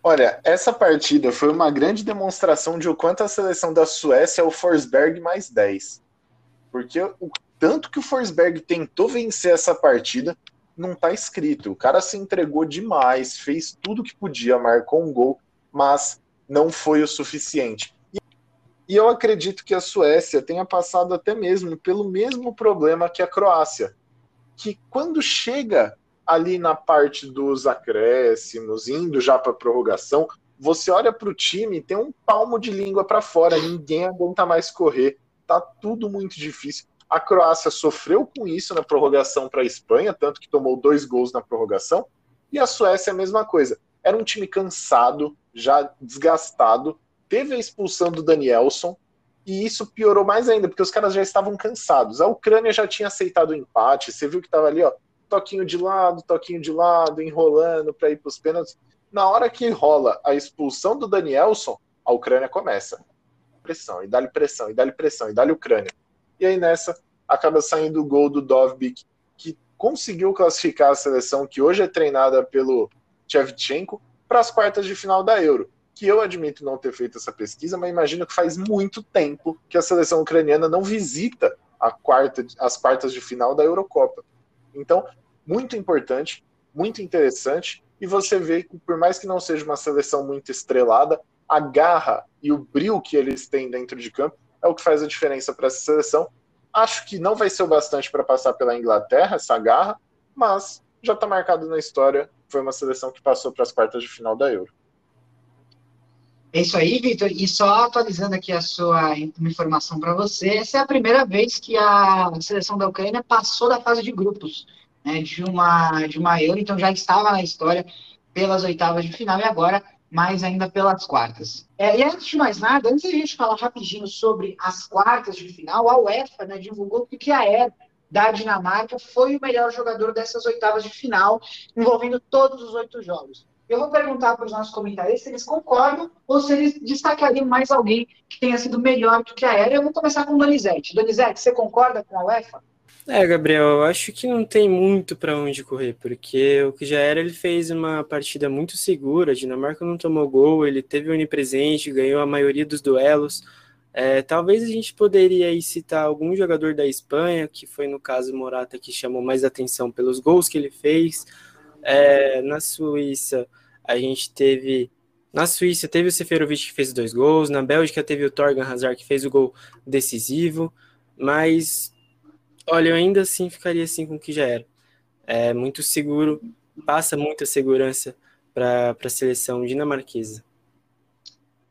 Olha, essa partida foi uma grande demonstração de o quanto a seleção da Suécia é o Forsberg mais 10. Porque o tanto que o Forsberg tentou vencer essa partida não está escrito. O cara se entregou demais, fez tudo que podia, marcou um gol, mas não foi o suficiente. E eu acredito que a Suécia tenha passado até mesmo pelo mesmo problema que a Croácia, que quando chega ali na parte dos acréscimos, indo já para a prorrogação, você olha para o time, tem um palmo de língua para fora, ninguém aguenta mais correr, tá tudo muito difícil. A Croácia sofreu com isso na prorrogação para a Espanha, tanto que tomou dois gols na prorrogação, e a Suécia a mesma coisa. Era um time cansado, já desgastado, teve a expulsão do Danielson, e isso piorou mais ainda, porque os caras já estavam cansados. A Ucrânia já tinha aceitado o empate, você viu que estava ali, ó, toquinho de lado, toquinho de lado, enrolando para ir para os pênaltis. Na hora que rola a expulsão do Danielson, a Ucrânia começa. Pressão, e dá-lhe pressão, e dá-lhe pressão, e dá-lhe Ucrânia. E aí nessa acaba saindo o gol do Dovbik, que conseguiu classificar a seleção que hoje é treinada pelo Shevchenko para as quartas de final da Euro que eu admito não ter feito essa pesquisa, mas imagino que faz muito tempo que a seleção ucraniana não visita quarta, as quartas de final da Eurocopa. Então, muito importante, muito interessante, e você vê que, por mais que não seja uma seleção muito estrelada, a garra e o brilho que eles têm dentro de campo é o que faz a diferença para essa seleção. Acho que não vai ser o bastante para passar pela Inglaterra, essa garra, mas já está marcado na história. Foi uma seleção que passou para as quartas de final da Euro. É isso aí, Vitor. E só atualizando aqui a sua informação para você, essa é a primeira vez que a seleção da Ucrânia passou da fase de grupos né, de, uma, de uma Euro, então já estava na história pelas oitavas de final e agora mais ainda pelas quartas. É, e antes de mais nada, antes de a gente falar rapidinho sobre as quartas de final, a UEFA né, divulgou que o Kjaer da Dinamarca foi o melhor jogador dessas oitavas de final, envolvendo todos os oito jogos. Eu vou perguntar para os nossos comentários se eles concordam ou se eles destacariam mais alguém que tenha sido melhor do que a Era. Eu vou começar com Donizete. Donizete, você concorda com a UEFA? É, Gabriel, eu acho que não tem muito para onde correr, porque o que já era, ele fez uma partida muito segura, a Dinamarca não tomou gol, ele teve onipresente, ganhou a maioria dos duelos. É, talvez a gente poderia aí citar algum jogador da Espanha, que foi no caso Morata, que chamou mais atenção pelos gols que ele fez, é, na Suíça, a gente teve. Na Suíça teve o Seferovic que fez dois gols, na Bélgica teve o Torgan Hazard que fez o gol decisivo, mas olha, eu ainda assim ficaria assim com o que já era. É muito seguro, passa muita segurança para a seleção dinamarquesa.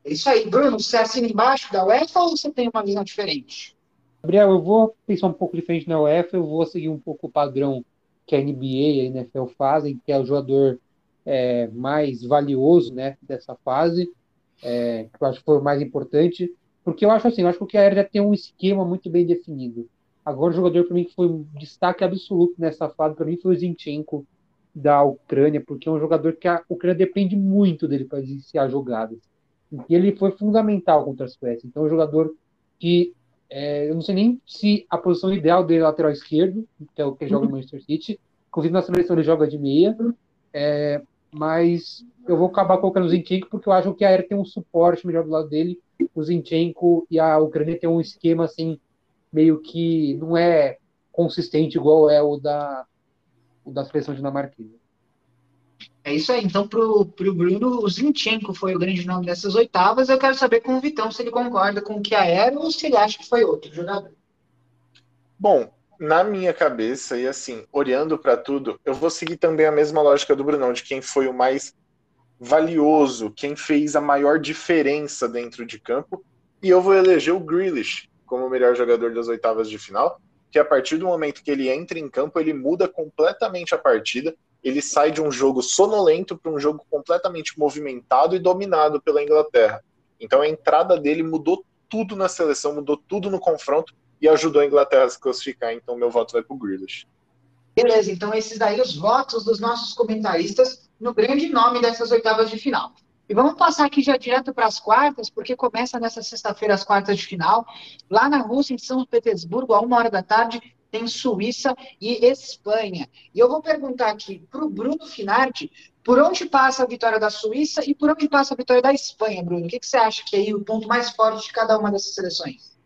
É isso aí, Bruno, você assina embaixo da UEFA ou você tem uma visão diferente? Gabriel, eu vou pensar um pouco diferente na UEFA, eu vou seguir um pouco o padrão que a NBA e a NFL fazem, que é o jogador é, mais valioso né, dessa fase, é, que eu acho que foi o mais importante, porque eu acho assim, eu acho que o Kjaer já tem um esquema muito bem definido. Agora o jogador para mim que foi um destaque absoluto nessa fase, para mim foi o Zinchenko da Ucrânia, porque é um jogador que a Ucrânia depende muito dele para iniciar jogadas. E ele foi fundamental contra a Suécia. Então, é um jogador que é, eu não sei nem se a posição ideal dele é lateral esquerdo, que é o que ele joga no Manchester City. Inclusive, na seleção ele joga de meia. É, mas eu vou acabar colocando o Zinchenko porque eu acho que a Aérea tem um suporte melhor do lado dele. O Zinchenko e a Ucrânia tem um esquema assim, meio que não é consistente igual é o da, o da seleção dinamarquesa. É isso aí. Então, pro, pro Bruno, o Zinchenko foi o grande nome dessas oitavas. Eu quero saber com o Vitão se ele concorda com o que era ou se ele acha que foi outro jogador. Bom, na minha cabeça, e assim, olhando para tudo, eu vou seguir também a mesma lógica do Brunão, de quem foi o mais valioso, quem fez a maior diferença dentro de campo, e eu vou eleger o Grealish como o melhor jogador das oitavas de final, que a partir do momento que ele entra em campo, ele muda completamente a partida, ele sai de um jogo sonolento para um jogo completamente movimentado e dominado pela Inglaterra. Então a entrada dele mudou tudo na seleção, mudou tudo no confronto e ajudou a Inglaterra a se classificar. Então meu voto vai para o Grealish. Beleza, então esses daí os votos dos nossos comentaristas no grande nome dessas oitavas de final. E vamos passar aqui já direto para as quartas, porque começa nessa sexta-feira as quartas de final. Lá na Rússia, em São Petersburgo, a uma hora da tarde, tem Suíça e Espanha. E eu vou perguntar aqui para o Bruno Finardi, por onde passa a vitória da Suíça e por onde passa a vitória da Espanha, Bruno? O que, que você acha que é o ponto mais forte de cada uma dessas seleções?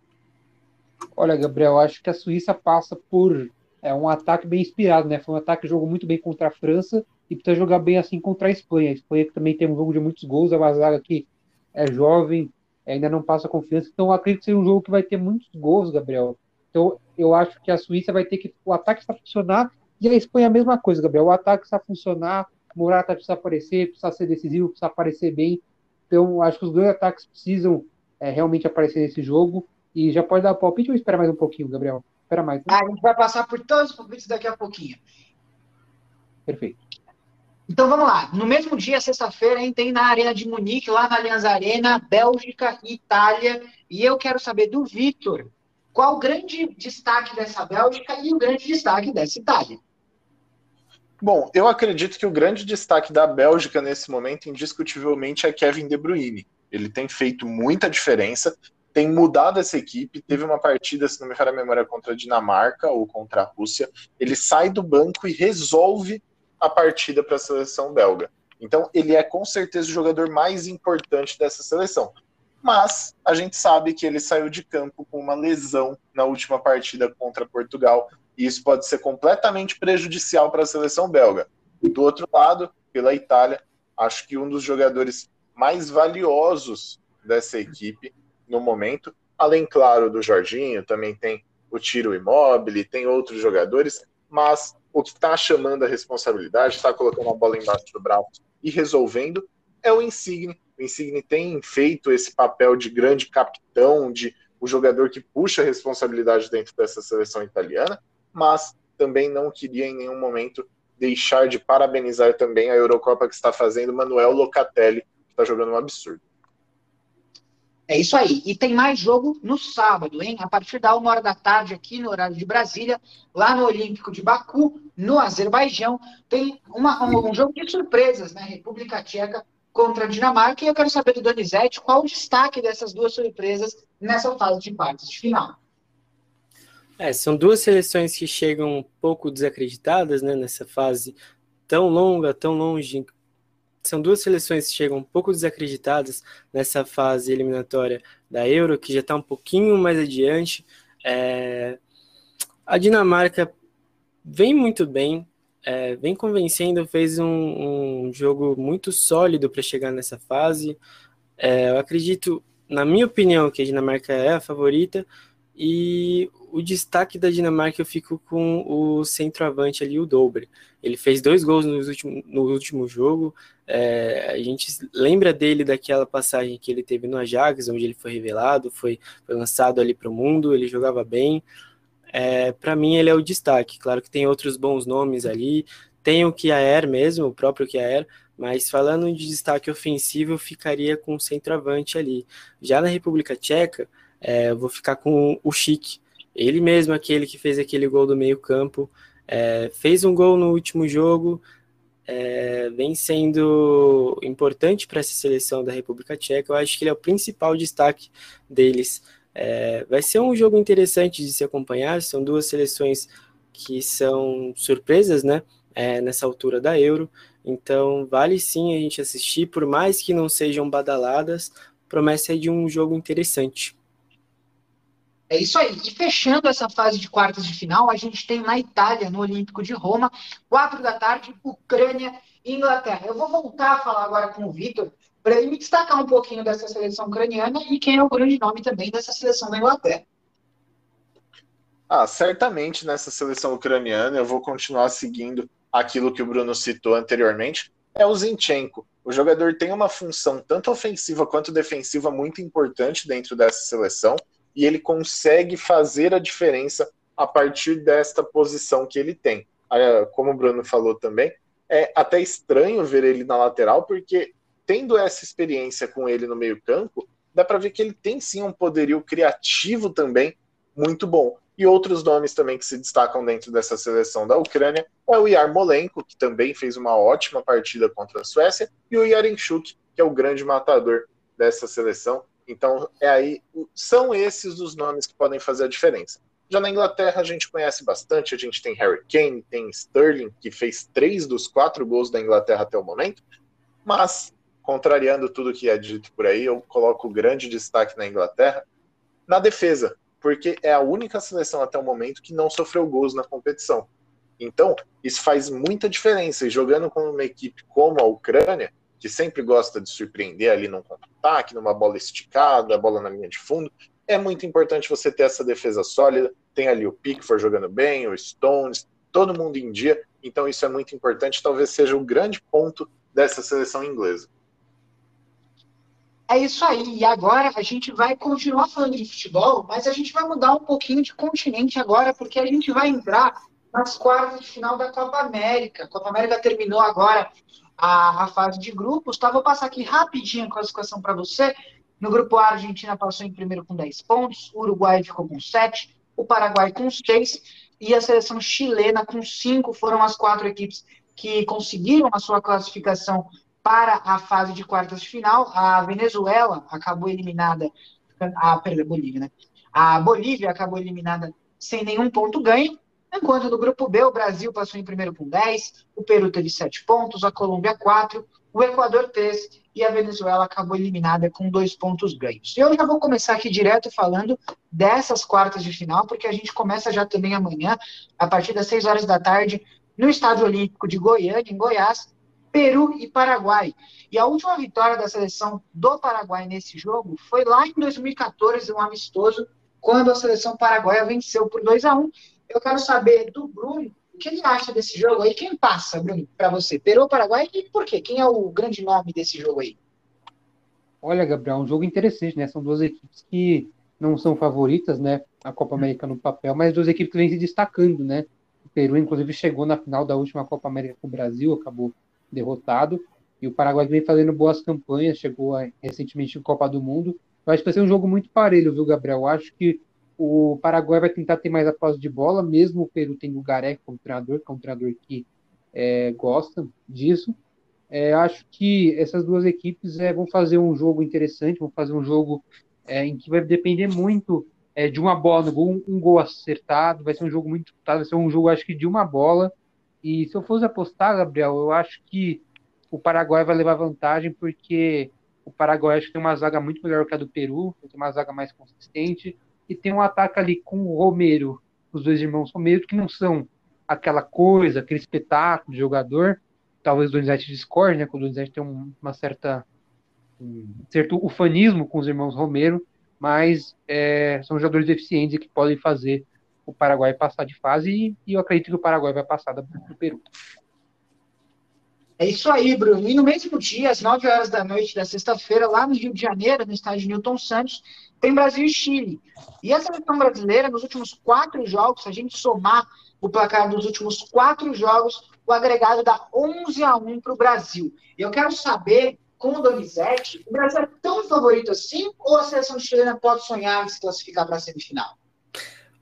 Olha, Gabriel, acho que a Suíça passa por é, um ataque bem inspirado, né? Foi um ataque que jogou muito bem contra a França e precisa jogar bem assim contra a Espanha. A Espanha que também tem um jogo de muitos gols, é uma zaga que é jovem, ainda não passa confiança. Então, acredito que seja um jogo que vai ter muitos gols, Gabriel. Então, eu acho que a Suíça vai ter que. O ataque está funcionar e a Espanha a mesma coisa, Gabriel. O ataque está funcionar, Morata precisa aparecer, precisa ser decisivo, precisa aparecer bem. Então, acho que os dois ataques precisam é, realmente aparecer nesse jogo. E já pode dar palpite ou espera mais um pouquinho, Gabriel? Espera mais. Né? Ah, a gente vai passar por todos os palpites daqui a pouquinho. Perfeito. Então vamos lá. No mesmo dia, sexta-feira, tem na Arena de Munique, lá na Allianz Arena, Bélgica e Itália. E eu quero saber do Vitor qual o grande destaque dessa Bélgica e o grande destaque dessa Itália? Bom, eu acredito que o grande destaque da Bélgica nesse momento, indiscutivelmente, é Kevin De Bruyne. Ele tem feito muita diferença, tem mudado essa equipe. Teve uma partida, se não me falha a memória, contra a Dinamarca ou contra a Rússia. Ele sai do banco e resolve a partida para a seleção belga. Então, ele é com certeza o jogador mais importante dessa seleção mas a gente sabe que ele saiu de campo com uma lesão na última partida contra Portugal, e isso pode ser completamente prejudicial para a seleção belga. Do outro lado, pela Itália, acho que um dos jogadores mais valiosos dessa equipe no momento, além, claro, do Jorginho, também tem o Tiro Imóvel, tem outros jogadores, mas o que está chamando a responsabilidade, está colocando a bola embaixo do braço e resolvendo, é o Insigne, o Insigne tem feito esse papel de grande capitão, de o jogador que puxa a responsabilidade dentro dessa seleção italiana, mas também não queria em nenhum momento deixar de parabenizar também a Eurocopa que está fazendo Manuel Locatelli, que está jogando um absurdo. É isso aí. E tem mais jogo no sábado, hein? A partir da uma hora da tarde, aqui no horário de Brasília, lá no Olímpico de Baku, no Azerbaijão, tem uma, um, um jogo de surpresas, né? República Tcheca contra a Dinamarca. E eu quero saber do Donizete qual o destaque dessas duas surpresas nessa fase de quartas de final. É, são duas seleções que chegam um pouco desacreditadas né, nessa fase tão longa, tão longe. São duas seleções que chegam um pouco desacreditadas nessa fase eliminatória da Euro, que já está um pouquinho mais adiante. É... A Dinamarca vem muito bem, é, vem convencendo, fez um, um jogo muito sólido para chegar nessa fase. É, eu acredito, na minha opinião, que a Dinamarca é a favorita. E o destaque da Dinamarca eu fico com o centroavante ali, o Dobre. Ele fez dois gols no último, no último jogo. É, a gente lembra dele daquela passagem que ele teve no Ajax, onde ele foi revelado, foi, foi lançado ali para o mundo. Ele jogava bem é, para mim ele é o destaque. Claro que tem outros bons nomes ali, tem o Kiaer mesmo, o próprio Kiaer, mas falando de destaque ofensivo, eu ficaria com o centroavante ali. Já na República Tcheca, é, eu vou ficar com o Chic, ele mesmo, aquele que fez aquele gol do meio campo, é, fez um gol no último jogo, é, vem sendo importante para essa seleção da República Tcheca. Eu acho que ele é o principal destaque deles. É, vai ser um jogo interessante de se acompanhar. São duas seleções que são surpresas, né? É, nessa altura da Euro. Então, vale sim a gente assistir, por mais que não sejam badaladas, promessa é de um jogo interessante. É isso aí. E fechando essa fase de quartas de final, a gente tem na Itália, no Olímpico de Roma, quatro da tarde, Ucrânia e Inglaterra. Eu vou voltar a falar agora com o Vitor, para ele me destacar um pouquinho dessa seleção ucraniana e quem é o grande nome também dessa seleção da Inglaterra. Ah, certamente nessa seleção ucraniana eu vou continuar seguindo aquilo que o Bruno citou anteriormente, é o Zinchenko. O jogador tem uma função tanto ofensiva quanto defensiva muito importante dentro dessa seleção e ele consegue fazer a diferença a partir desta posição que ele tem. Como o Bruno falou também, é até estranho ver ele na lateral, porque tendo essa experiência com ele no meio-campo, dá para ver que ele tem sim um poderio criativo também muito bom. E outros nomes também que se destacam dentro dessa seleção da Ucrânia é o Yarmolenko, que também fez uma ótima partida contra a Suécia, e o Yarenchuk, que é o grande matador dessa seleção. Então, é aí, são esses os nomes que podem fazer a diferença. Já na Inglaterra a gente conhece bastante, a gente tem Harry Kane, tem Sterling, que fez três dos quatro gols da Inglaterra até o momento, mas, contrariando tudo que é dito por aí, eu coloco grande destaque na Inglaterra na defesa, porque é a única seleção até o momento que não sofreu gols na competição. Então, isso faz muita diferença, e jogando com uma equipe como a Ucrânia, que sempre gosta de surpreender ali num contra-ataque, numa bola esticada, bola na linha de fundo. É muito importante você ter essa defesa sólida. Tem ali o Pickford jogando bem, o Stones, todo mundo em dia. Então isso é muito importante. Talvez seja o grande ponto dessa seleção inglesa. É isso aí. E agora a gente vai continuar falando de futebol, mas a gente vai mudar um pouquinho de continente agora, porque a gente vai entrar nas quartas de final da Copa América. A Copa América terminou agora a, a fase de grupos, tá? Vou passar aqui rapidinho a classificação para você. No grupo A, a Argentina passou em primeiro com 10 pontos, o Uruguai ficou com 7, o Paraguai com 6 e a seleção chilena com 5 foram as quatro equipes que conseguiram a sua classificação para a fase de quartas de final. A Venezuela acabou eliminada, a, perdão, Bolívia, né? A Bolívia acabou eliminada sem nenhum ponto ganho. Enquanto no grupo B, o Brasil passou em primeiro com 10, o Peru teve 7 pontos, a Colômbia 4, o Equador 3 e a Venezuela acabou eliminada com dois pontos ganhos. Eu já vou começar aqui direto falando dessas quartas de final, porque a gente começa já também amanhã, a partir das 6 horas da tarde, no Estádio Olímpico de Goiânia, em Goiás, Peru e Paraguai. E a última vitória da seleção do Paraguai nesse jogo foi lá em 2014, um amistoso, quando a seleção paraguaia venceu por 2 a 1 eu quero saber do Bruno o que ele acha desse jogo aí. Quem passa, Bruno, para você? Peru ou Paraguai? E por quê? Quem é o grande nome desse jogo aí? Olha, Gabriel, é um jogo interessante, né? São duas equipes que não são favoritas, né? A Copa América no papel, mas duas equipes que vêm se destacando, né? O Peru, inclusive, chegou na final da última Copa América com o Brasil, acabou derrotado. E o Paraguai vem fazendo boas campanhas, chegou recentemente em Copa do Mundo. Eu acho que vai ser um jogo muito parelho, viu, Gabriel? Eu acho que o Paraguai vai tentar ter mais a posse de bola, mesmo o Peru tendo o Garek como treinador, que é um treinador que é, gosta disso. É, acho que essas duas equipes é, vão fazer um jogo interessante, vão fazer um jogo é, em que vai depender muito é, de uma bola no gol, um, gol acertado, vai ser um jogo muito disputado, vai ser um jogo, acho que, de uma bola. E se eu fosse apostar, Gabriel, eu acho que o Paraguai vai levar vantagem, porque o Paraguai acho que tem uma zaga muito melhor que a do Peru, tem uma zaga mais consistente, e tem um ataque ali com o Romero, os dois irmãos Romero, que não são aquela coisa, aquele espetáculo de jogador. Talvez o Donizete discorde, né? Que o Donizete tem um, uma certa um certo ufanismo com os irmãos Romero, mas é, são jogadores eficientes que podem fazer o Paraguai passar de fase e, e eu acredito que o Paraguai vai passar do Peru. É isso aí, Bruno. E no mesmo dia, às 9 horas da noite da sexta-feira, lá no Rio de Janeiro, no estádio Newton Santos, tem Brasil e Chile. E a seleção brasileira, nos últimos quatro jogos, se a gente somar o placar dos últimos quatro jogos, o agregado dá 11 a 1 para o Brasil. E eu quero saber, com o Donizete, o Brasil é tão favorito assim ou a seleção chilena pode sonhar em se classificar para a semifinal?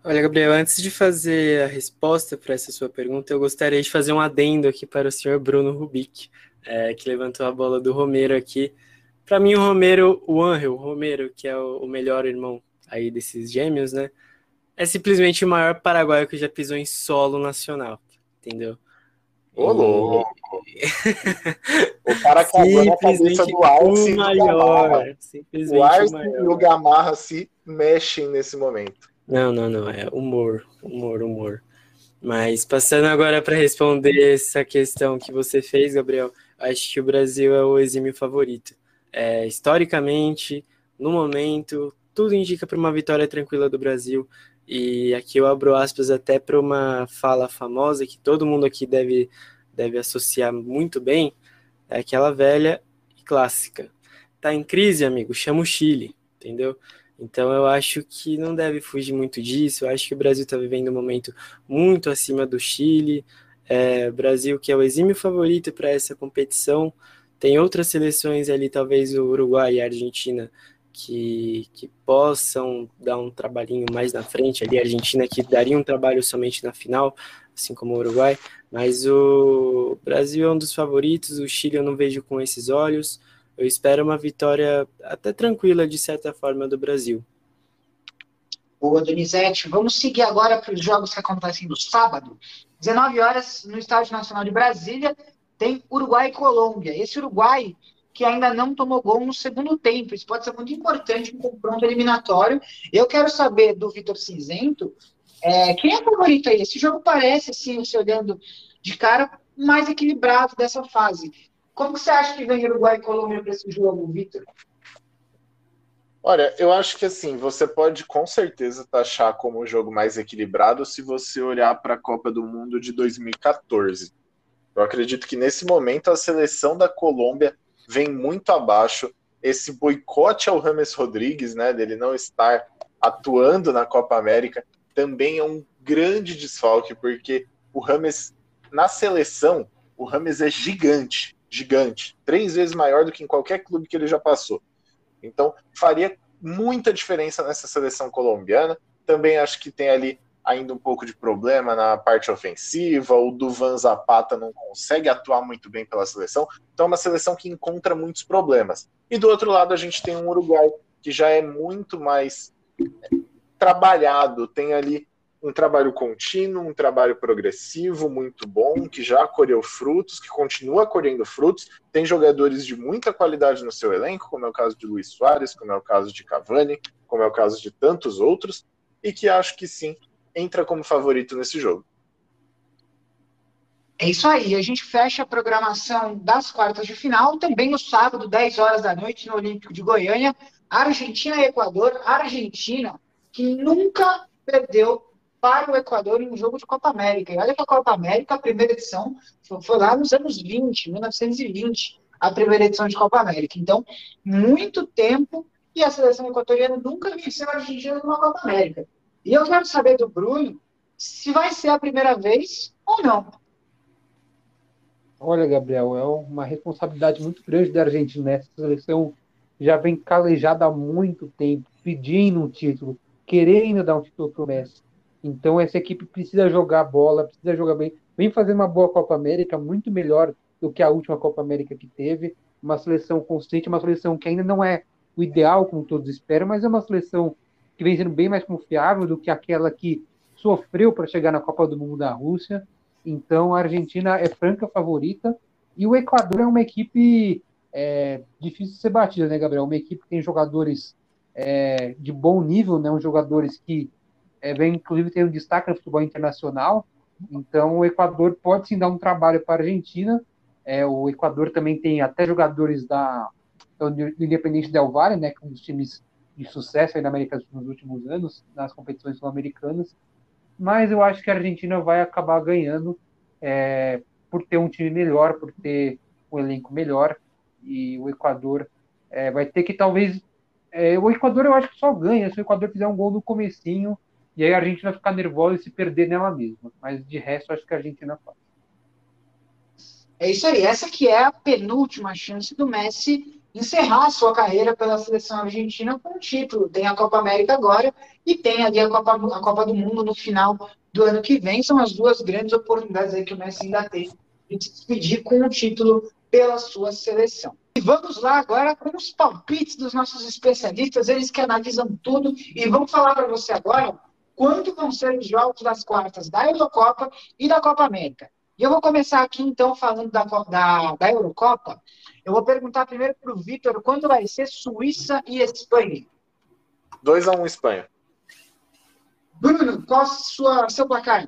Olha, Gabriel, antes de fazer a resposta para essa sua pergunta, eu gostaria de fazer um adendo aqui para o senhor Bruno Rubik, é, que levantou a bola do Romero aqui. Para mim, o Romero, o Angel, o Romero, que é o, o melhor irmão aí desses gêmeos, né? É simplesmente o maior paraguaio que já pisou em solo nacional, entendeu? Ô, louco! o cara cagou na cabeça do Arce o maior. O Arce e o Gamarra se mexem nesse momento. Não, não, não. É humor, humor, humor. Mas passando agora para responder essa questão que você fez, Gabriel, acho que o Brasil é o exímio favorito. É, historicamente, no momento, tudo indica para uma vitória tranquila do Brasil. E aqui eu abro aspas até para uma fala famosa que todo mundo aqui deve, deve associar muito bem, é aquela velha e clássica. Tá em crise, amigo? Chama o Chile, entendeu? Então eu acho que não deve fugir muito disso. Eu acho que o Brasil está vivendo um momento muito acima do Chile. É, Brasil que é o exímio favorito para essa competição. Tem outras seleções ali, talvez o Uruguai e a Argentina, que, que possam dar um trabalhinho mais na frente ali. A Argentina que daria um trabalho somente na final, assim como o Uruguai. Mas o Brasil é um dos favoritos. O Chile eu não vejo com esses olhos eu espero uma vitória até tranquila, de certa forma, do Brasil. Boa, Donizete. Vamos seguir agora para os jogos que acontecem no sábado. 19 horas, no Estádio Nacional de Brasília, tem Uruguai e Colômbia. Esse Uruguai que ainda não tomou gol no segundo tempo. Isso pode ser muito importante no confronto eliminatório. Eu quero saber do Vitor Cinzento é, quem é o favorito aí. Esse jogo parece, assim, se olhando de cara, mais equilibrado dessa fase. Como que você acha que vem Uruguai e Colômbia para esse jogo, Vitor? Olha, eu acho que assim, você pode com certeza taxar como o jogo mais equilibrado se você olhar para a Copa do Mundo de 2014. Eu acredito que nesse momento a seleção da Colômbia vem muito abaixo. Esse boicote ao Rames Rodrigues, né, dele não estar atuando na Copa América, também é um grande desfalque, porque o Rames, na seleção, o Rames é gigante gigante, três vezes maior do que em qualquer clube que ele já passou. Então, faria muita diferença nessa seleção colombiana. Também acho que tem ali ainda um pouco de problema na parte ofensiva. O Duvan Zapata não consegue atuar muito bem pela seleção. Então, é uma seleção que encontra muitos problemas. E do outro lado, a gente tem um Uruguai que já é muito mais trabalhado, tem ali um trabalho contínuo, um trabalho progressivo muito bom, que já colheu frutos, que continua colhendo frutos. Tem jogadores de muita qualidade no seu elenco, como é o caso de Luiz Soares, como é o caso de Cavani, como é o caso de tantos outros, e que acho que sim, entra como favorito nesse jogo. É isso aí, a gente fecha a programação das quartas de final, também no sábado, 10 horas da noite, no Olímpico de Goiânia, Argentina e Equador. Argentina, que nunca perdeu para o Equador em um jogo de Copa América. E olha que a Copa América, a primeira edição, foi lá nos anos 20, 1920, a primeira edição de Copa América. Então, muito tempo e a seleção equatoriana nunca venceu a Argentina numa Copa América. E eu quero saber do Bruno se vai ser a primeira vez ou não. Olha, Gabriel, é uma responsabilidade muito grande da Argentina. Essa seleção já vem calejada há muito tempo, pedindo um título, querendo dar um título para o Messi. Então essa equipe precisa jogar bola, precisa jogar bem. Vem fazer uma boa Copa América, muito melhor do que a última Copa América que teve. Uma seleção consciente, uma seleção que ainda não é o ideal, como todos esperam, mas é uma seleção que vem sendo bem mais confiável do que aquela que sofreu para chegar na Copa do Mundo da Rússia. Então a Argentina é franca favorita e o Equador é uma equipe é, difícil de ser batida, né, Gabriel? Uma equipe que tem jogadores é, de bom nível, né? Uns jogadores que é, inclusive tem um destaque no futebol internacional. Então o Equador pode sim dar um trabalho para a Argentina. É, o Equador também tem até jogadores da do Independente Del Valle, né, que é um dos times de sucesso aí na América nos últimos anos, nas competições sul-americanas. Mas eu acho que a Argentina vai acabar ganhando é, por ter um time melhor, por ter um elenco melhor. E o Equador é, vai ter que talvez. É, o Equador eu acho que só ganha se o Equador fizer um gol no comecinho e aí a Argentina ficar nervosa e se perder nela mesma. Mas de resto, acho que a Argentina faz. É isso aí. Essa que é a penúltima chance do Messi encerrar sua carreira pela seleção argentina com um título. Tem a Copa América agora e tem ali a Copa, a Copa do Mundo no final do ano que vem. São as duas grandes oportunidades aí que o Messi ainda tem de se despedir com o título pela sua seleção. E vamos lá agora com os palpites dos nossos especialistas, eles que analisam tudo e vão falar para você agora quando vão ser os jogos das quartas da Eurocopa e da Copa América. E eu vou começar aqui, então, falando da, da, da Eurocopa. Eu vou perguntar primeiro para o Vitor quando vai ser Suíça e Espanha. 2x1 um, Espanha. Bruno, qual o seu placar?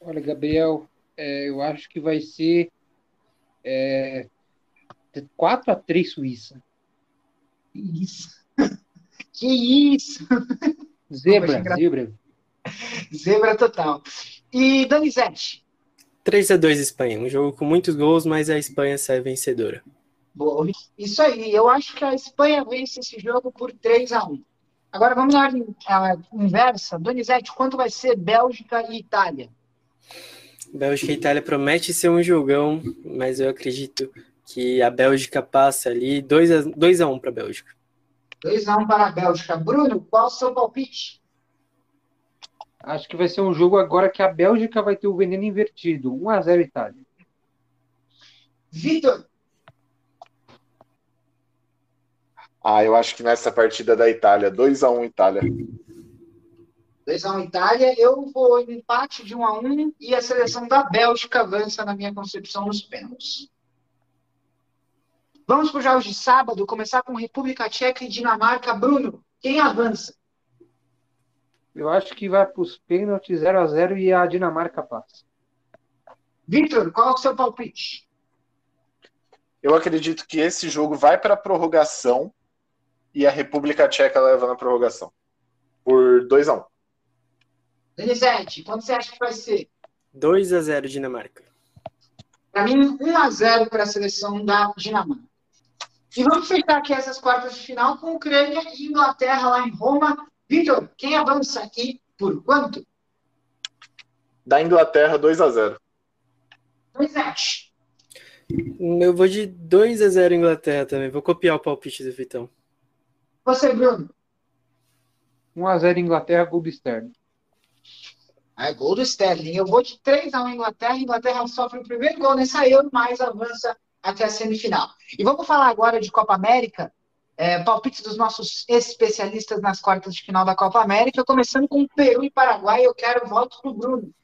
Olha, Gabriel, é, eu acho que vai ser é, 4x3 Suíça. Isso. Que isso! Zebra, zebra. Zebra total. E Donizete? 3 a 2 Espanha. Um jogo com muitos gols, mas a Espanha sai vencedora. Boa. Isso aí. Eu acho que a Espanha vence esse jogo por 3 a 1 Agora vamos na inversa. Donizete, quanto vai ser Bélgica e Itália? Bélgica e Itália promete ser um jogão, mas eu acredito que a Bélgica passa ali 2 a, 2 a 1 para a Bélgica. 2 a 1 para a Bélgica. Bruno, qual o seu palpite? Acho que vai ser um jogo agora que a Bélgica vai ter o veneno invertido. 1 a 0 Itália. Vitor. Ah, eu acho que nessa partida da Itália, 2 a 1 Itália. 2 a 1 Itália, eu vou em empate de 1 a 1 e a seleção da Bélgica avança na minha concepção nos pênaltis. Vamos para os jogos de sábado, começar com República Tcheca e Dinamarca. Bruno, quem avança? Eu acho que vai para os pênaltis 0 a 0 e a Dinamarca passa. Victor, qual é o seu palpite? Eu acredito que esse jogo vai para a prorrogação e a República Tcheca leva na prorrogação. Por 2 a 1 um. Denizete, quanto você acha que vai ser? 2 a 0 Dinamarca. Para mim, 1 a 0 para a seleção da Dinamarca. E vamos fechar aqui essas quartas de final com Ucrânia e Inglaterra lá em Roma. Vitor, quem avança aqui por quanto? Da Inglaterra, 2 a 0 2 a Eu vou de 2 a 0 Inglaterra também. Vou copiar o palpite do Vitão. Você, Bruno? 1 a 0 Inglaterra, gol do Sterling. É, gol do Sterling. Eu vou de 3 a 1 Inglaterra. Inglaterra sofre o primeiro gol nessa Euro, mas avança até a semifinal. E vamos falar agora de Copa América. É, palpites dos nossos especialistas nas quartas de final da Copa América, começando com Peru e Paraguai. Eu quero voto pro Bruno.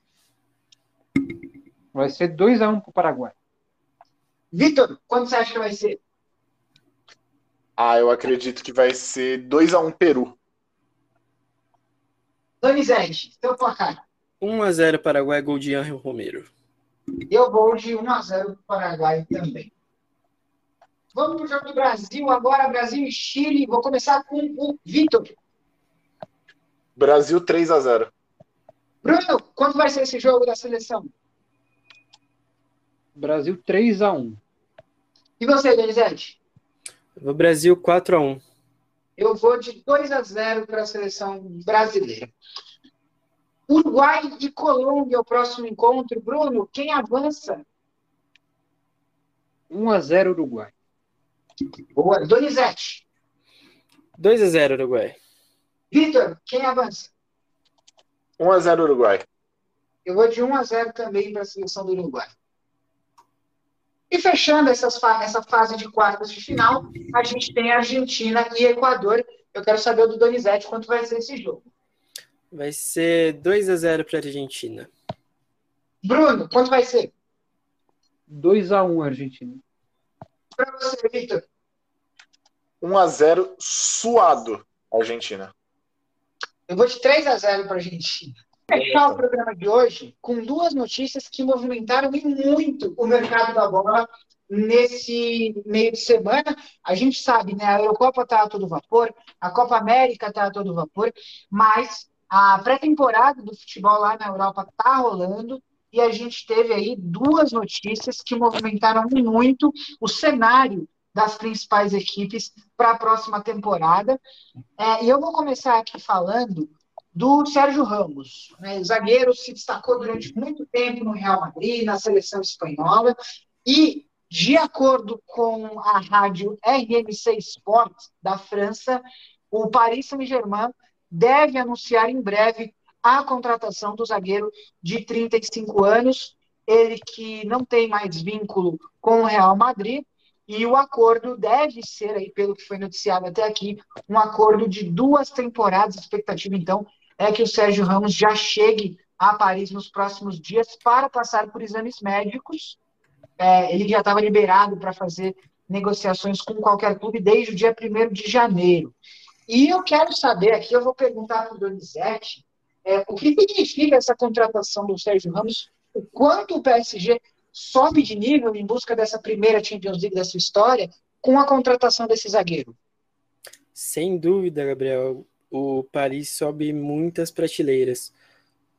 Vai ser 2x1 um pro Paraguai. Vitor, quanto você acha que vai ser? Ah, eu acredito que vai ser 2x1 um Peru. Donizete, seu placar. 1x0 Paraguai, gol de Angel Romero. Eu vou de 1x0 Paraguai também. Vamos para o jogo do Brasil agora, Brasil e Chile. Vou começar com o Vitor. Brasil 3 a 0 Bruno, quanto vai ser esse jogo da seleção? Brasil 3 a 1 E você, Denizete? vou Brasil 4 a 1 Eu vou de 2 a 0 para a seleção brasileira. Uruguai e Colômbia, o próximo encontro. Bruno, quem avança? 1 a 0 Uruguai. Boa. Donizete. 2 a 0 Uruguai. Vitor, quem avança? 1 a 0 Uruguai. Eu vou de 1 a 0 também para a seleção do Uruguai. E fechando essas, essa fase de quartas de final, a gente tem Argentina e Equador. Eu quero saber do Donizete quanto vai ser esse jogo. Vai ser 2 a 0 para a Argentina. Bruno, quanto vai ser? 2 a 1 Argentina. Para você, Victor. 1 a 0 suado Argentina. Eu vou de 3 a 0 para a Argentina. Fechar o programa de hoje com duas notícias que movimentaram muito o mercado da bola nesse meio de semana. A gente sabe, né? A Eurocopa está a todo vapor, a Copa América está a todo vapor, mas a pré-temporada do futebol lá na Europa está rolando e a gente teve aí duas notícias que movimentaram muito o cenário das principais equipes para a próxima temporada. É, e eu vou começar aqui falando do Sérgio Ramos. Né? O zagueiro se destacou durante muito tempo no Real Madrid, na seleção espanhola, e De acordo com a rádio RMC Sport da França, o Paris Saint-Germain deve anunciar em breve a contratação do zagueiro de 35 anos, ele que não tem mais vínculo com o Real Madrid, e o acordo deve ser, aí, pelo que foi noticiado até aqui, um acordo de duas temporadas. A expectativa, então, é que o Sérgio Ramos já chegue a Paris nos próximos dias para passar por exames médicos. É, ele já estava liberado para fazer negociações com qualquer clube desde o dia 1 de janeiro. E eu quero saber aqui, eu vou perguntar para o Donizete, é, o que significa essa contratação do Sérgio Ramos, o quanto o PSG sobe de nível em busca dessa primeira Champions League da sua história com a contratação desse zagueiro? Sem dúvida, Gabriel. O Paris sobe muitas prateleiras.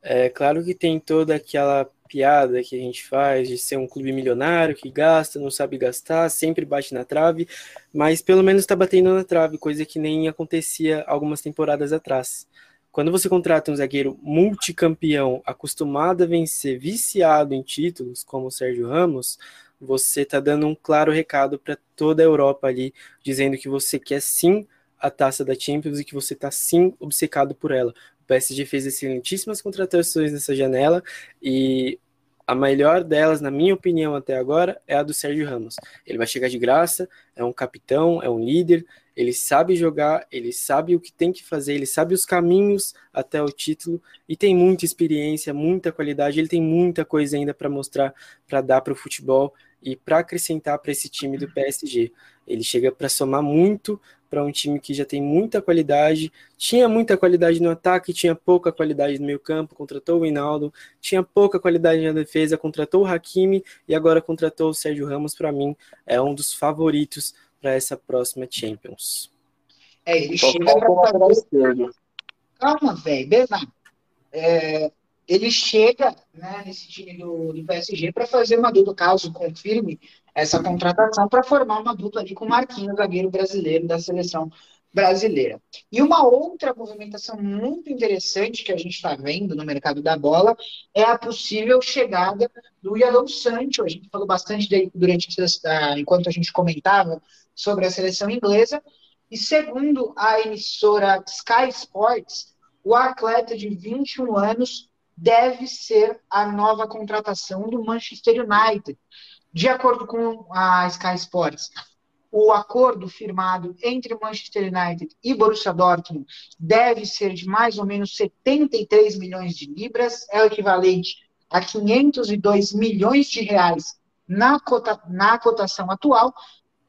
É claro que tem toda aquela piada que a gente faz de ser um clube milionário que gasta, não sabe gastar, sempre bate na trave, mas pelo menos está batendo na trave, coisa que nem acontecia algumas temporadas atrás. Quando você contrata um zagueiro multicampeão, acostumado a vencer, viciado em títulos, como o Sérgio Ramos, você está dando um claro recado para toda a Europa ali, dizendo que você quer sim a taça da Champions e que você está sim obcecado por ela. O PSG fez excelentíssimas contratações nessa janela e a melhor delas, na minha opinião até agora, é a do Sérgio Ramos. Ele vai chegar de graça, é um capitão, é um líder, ele sabe jogar, ele sabe o que tem que fazer, ele sabe os caminhos até o título e tem muita experiência, muita qualidade, ele tem muita coisa ainda para mostrar, para dar para o futebol e para acrescentar para esse time do PSG. Ele chega para somar muito para um time que já tem muita qualidade, tinha muita qualidade no ataque, tinha pouca qualidade no meio campo, contratou o Hinaldo, tinha pouca qualidade na defesa, contratou o Hakimi e agora contratou o Sérgio Ramos, para mim é um dos favoritos para essa próxima Champions. É, ele chega para fazer... Calma, velho, Bernardo. É, ele chega né, nesse time do, do PSG para fazer uma dupla, caso confirme essa contratação, para formar uma dupla ali com o Marquinhos, zagueiro brasileiro da seleção brasileira. E uma outra movimentação muito interessante que a gente está vendo no mercado da bola é a possível chegada do Yadon Sancho. A gente falou bastante dele durante enquanto a gente comentava sobre a seleção inglesa. E segundo a emissora Sky Sports, o atleta de 21 anos deve ser a nova contratação do Manchester United. De acordo com a Sky Sports, o acordo firmado entre Manchester United e Borussia Dortmund deve ser de mais ou menos 73 milhões de libras, é o equivalente a 502 milhões de reais na, cota, na cotação atual,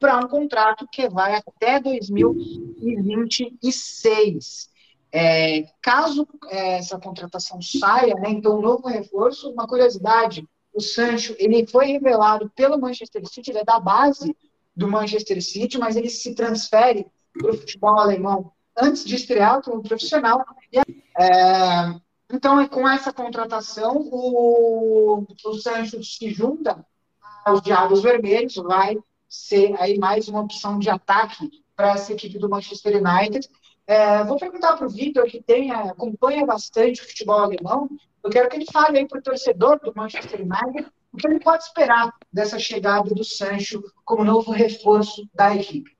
para um contrato que vai até 2026. É, caso é, essa contratação saia, né, então um novo reforço, uma curiosidade, o Sancho ele foi revelado pelo Manchester City, ele é da base do Manchester City, mas ele se transfere para o futebol alemão antes de estrear como profissional. É, então, com essa contratação, o, o Sancho se junta aos Diabos Vermelhos, vai ser aí mais uma opção de ataque para essa equipe do Manchester United. É, vou perguntar para o Vitor, que tem, acompanha bastante o futebol alemão, eu quero que ele fale aí para o torcedor do Manchester United o que ele pode esperar dessa chegada do Sancho como novo reforço da equipe.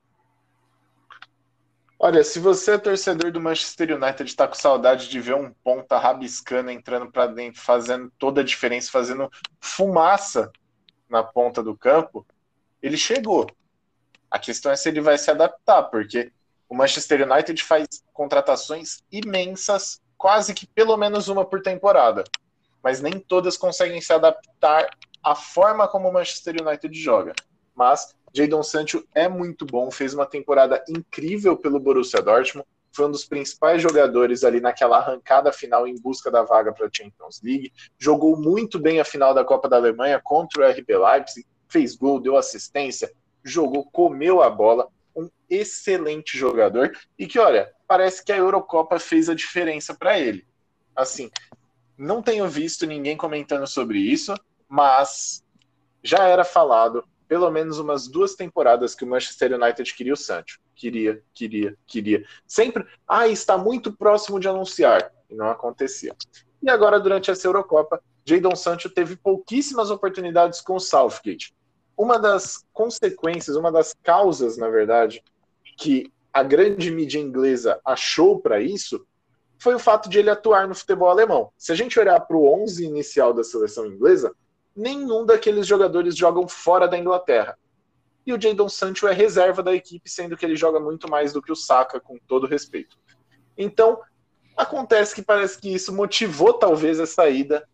Olha, se você é torcedor do Manchester United está com saudade de ver um ponta rabiscando, entrando para dentro, fazendo toda a diferença, fazendo fumaça na ponta do campo, ele chegou. A questão é se ele vai se adaptar, porque o Manchester United faz contratações imensas, quase que pelo menos uma por temporada. Mas nem todas conseguem se adaptar à forma como o Manchester United joga. Mas Jadon Sancho é muito bom, fez uma temporada incrível pelo Borussia Dortmund, foi um dos principais jogadores ali naquela arrancada final em busca da vaga para a Champions League, jogou muito bem a final da Copa da Alemanha contra o RB Leipzig, fez gol, deu assistência, jogou, comeu a bola, um excelente jogador e que, olha, parece que a Eurocopa fez a diferença para ele. Assim, não tenho visto ninguém comentando sobre isso, mas já era falado pelo menos umas duas temporadas que o Manchester United queria o Sancho. Queria, queria, queria. Sempre, ah, está muito próximo de anunciar. E não acontecia. E agora, durante essa Eurocopa, Jadon Sancho teve pouquíssimas oportunidades com o Southgate uma das consequências, uma das causas, na verdade, que a grande mídia inglesa achou para isso foi o fato de ele atuar no futebol alemão. Se a gente olhar para o 11 inicial da seleção inglesa, nenhum daqueles jogadores jogam fora da Inglaterra. E o Jadon Sancho é reserva da equipe, sendo que ele joga muito mais do que o Saka, com todo respeito. Então, acontece que parece que isso motivou talvez a saída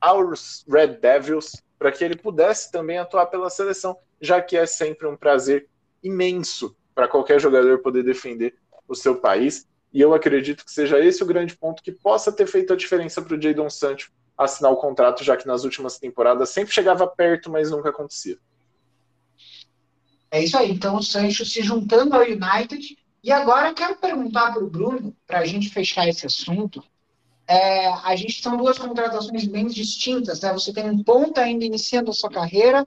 aos Red Devils para que ele pudesse também atuar pela seleção, já que é sempre um prazer imenso para qualquer jogador poder defender o seu país. E eu acredito que seja esse o grande ponto que possa ter feito a diferença para o Jadon Sancho assinar o contrato, já que nas últimas temporadas sempre chegava perto, mas nunca acontecia. É isso aí. Então o Sancho se juntando ao United. E agora eu quero perguntar para o Bruno, para a gente fechar esse assunto. É, a gente são duas contratações bem distintas, né? Você tem um ponta ainda iniciando a sua carreira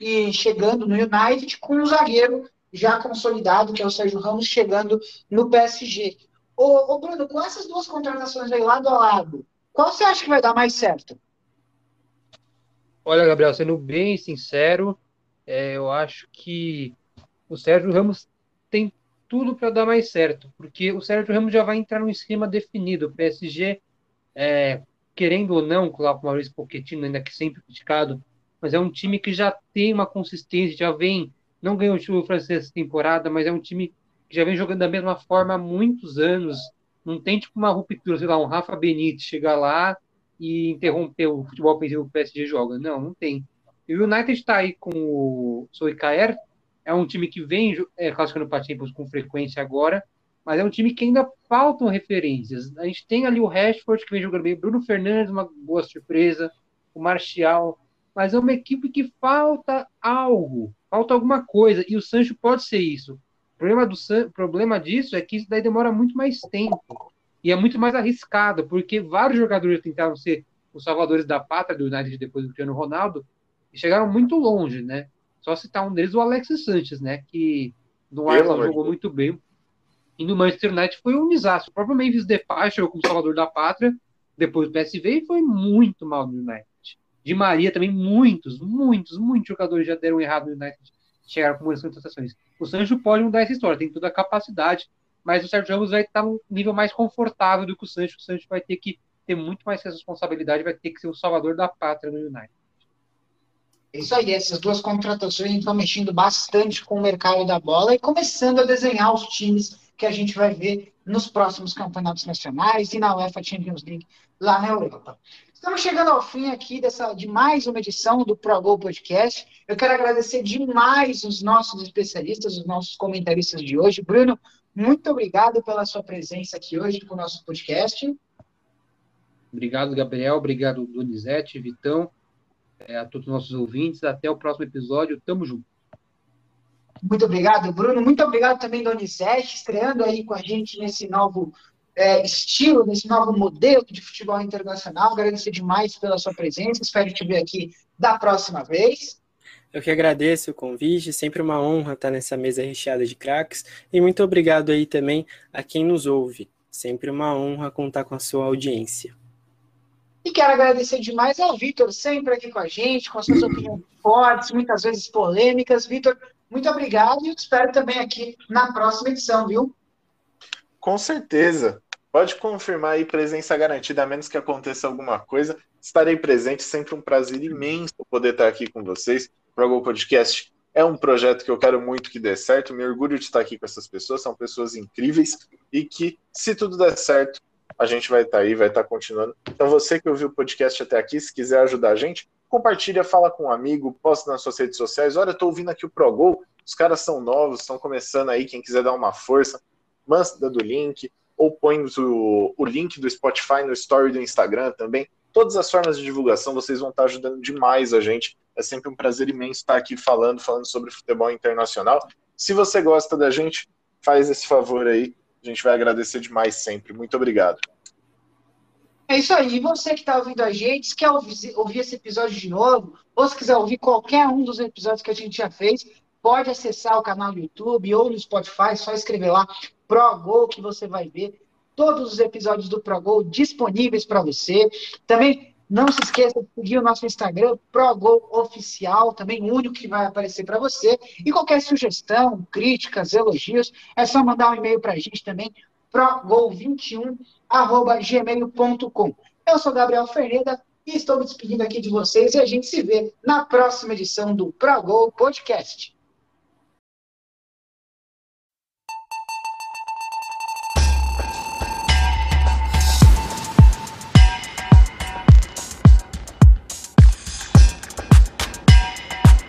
e chegando no United com um zagueiro já consolidado, que é o Sérgio Ramos, chegando no PSG. Ô, ô, Bruno, com essas duas contratações aí lado a lado, qual você acha que vai dar mais certo? Olha, Gabriel, sendo bem sincero, é, eu acho que o Sérgio Ramos tem tudo para dar mais certo, porque o Sérgio Ramos já vai entrar num esquema definido. O PSG, é, querendo ou não, com o Maurício Pochettino, ainda que sempre criticado, mas é um time que já tem uma consistência, já vem não ganhou o título francês essa temporada, mas é um time que já vem jogando da mesma forma há muitos anos. Não tem tipo uma ruptura, sei lá, um Rafa Benítez chegar lá e interromper o futebol ofensivo que o PSG joga. Não, não tem. E o United está aí com o Soikaer, é um time que vem é, classificando para Champions com frequência agora, mas é um time que ainda faltam referências. A gente tem ali o Rashford, que vem jogando bem, Bruno Fernandes, uma boa surpresa, o Martial, mas é uma equipe que falta algo falta alguma coisa, e o Sancho pode ser isso. O problema, do, problema disso é que isso daí demora muito mais tempo, e é muito mais arriscado, porque vários jogadores tentaram ser os salvadores da pátria do United depois do Cristiano Ronaldo, e chegaram muito longe, né? Só citar um deles, o Alexis Sanches, né? Que no Arsenal jogou muito bem, e no Manchester United foi um desastre. O próprio Memphis Depay chegou como salvador da pátria, depois do PSV, e foi muito mal no United. De Maria também, muitos, muitos, muitos jogadores já deram errado no United, chegaram com muitas contratações. O Sancho pode mudar essa história, tem toda a capacidade, mas o Sérgio Ramos vai estar num nível mais confortável do que o Sancho. O Sancho vai ter que ter muito mais responsabilidade, vai ter que ser o salvador da pátria no United. É isso aí, essas duas contratações estão mexendo bastante com o mercado da bola e começando a desenhar os times que a gente vai ver nos próximos campeonatos nacionais e na UEFA Champions League lá na Europa. Estamos chegando ao fim aqui dessa, de mais uma edição do ProGo Podcast. Eu quero agradecer demais os nossos especialistas, os nossos comentaristas de hoje. Bruno, muito obrigado pela sua presença aqui hoje com o nosso podcast. Obrigado, Gabriel. Obrigado, Donizete, Vitão, é, a todos os nossos ouvintes. Até o próximo episódio. Tamo junto. Muito obrigado, Bruno. Muito obrigado também, Donizete, estreando aí com a gente nesse novo é, estilo, nesse novo modelo de futebol internacional. Agradecer demais pela sua presença. Espero te ver aqui da próxima vez. Eu que agradeço o convite, sempre uma honra estar nessa mesa recheada de craques. E muito obrigado aí também a quem nos ouve. Sempre uma honra contar com a sua audiência. E quero agradecer demais ao Vitor, sempre aqui com a gente, com suas opiniões fortes, muitas vezes polêmicas. Vitor, muito obrigado e espero também aqui na próxima edição, viu? Com certeza. Pode confirmar aí presença garantida, a menos que aconteça alguma coisa. Estarei presente, sempre um prazer imenso poder estar aqui com vocês. O Progol Podcast é um projeto que eu quero muito que dê certo. Me orgulho de estar aqui com essas pessoas, são pessoas incríveis e que, se tudo der certo, a gente vai estar aí, vai estar continuando. Então, você que ouviu o podcast até aqui, se quiser ajudar a gente, compartilha, fala com um amigo, posta nas suas redes sociais. Olha, eu estou ouvindo aqui o ProGol, os caras são novos, estão começando aí, quem quiser dar uma força, manda do link, ou põe o, o link do Spotify no story do Instagram também. Todas as formas de divulgação, vocês vão estar ajudando demais a gente. É sempre um prazer imenso estar aqui falando, falando sobre futebol internacional. Se você gosta da gente, faz esse favor aí. A gente vai agradecer demais sempre. Muito obrigado. É isso aí. E você que está ouvindo a gente, se quer ouvir, ouvir esse episódio de novo, ou se quiser ouvir qualquer um dos episódios que a gente já fez, pode acessar o canal do YouTube ou no Spotify, só escrever lá ProGol que você vai ver todos os episódios do ProGol disponíveis para você. Também Não se esqueça de seguir o nosso Instagram, ProGol Oficial, também o único que vai aparecer para você. E qualquer sugestão, críticas, elogios, é só mandar um e-mail para a gente também, progol21.gmail.com. Eu sou Gabriel Ferneda e estou me despedindo aqui de vocês e a gente se vê na próxima edição do ProGol Podcast.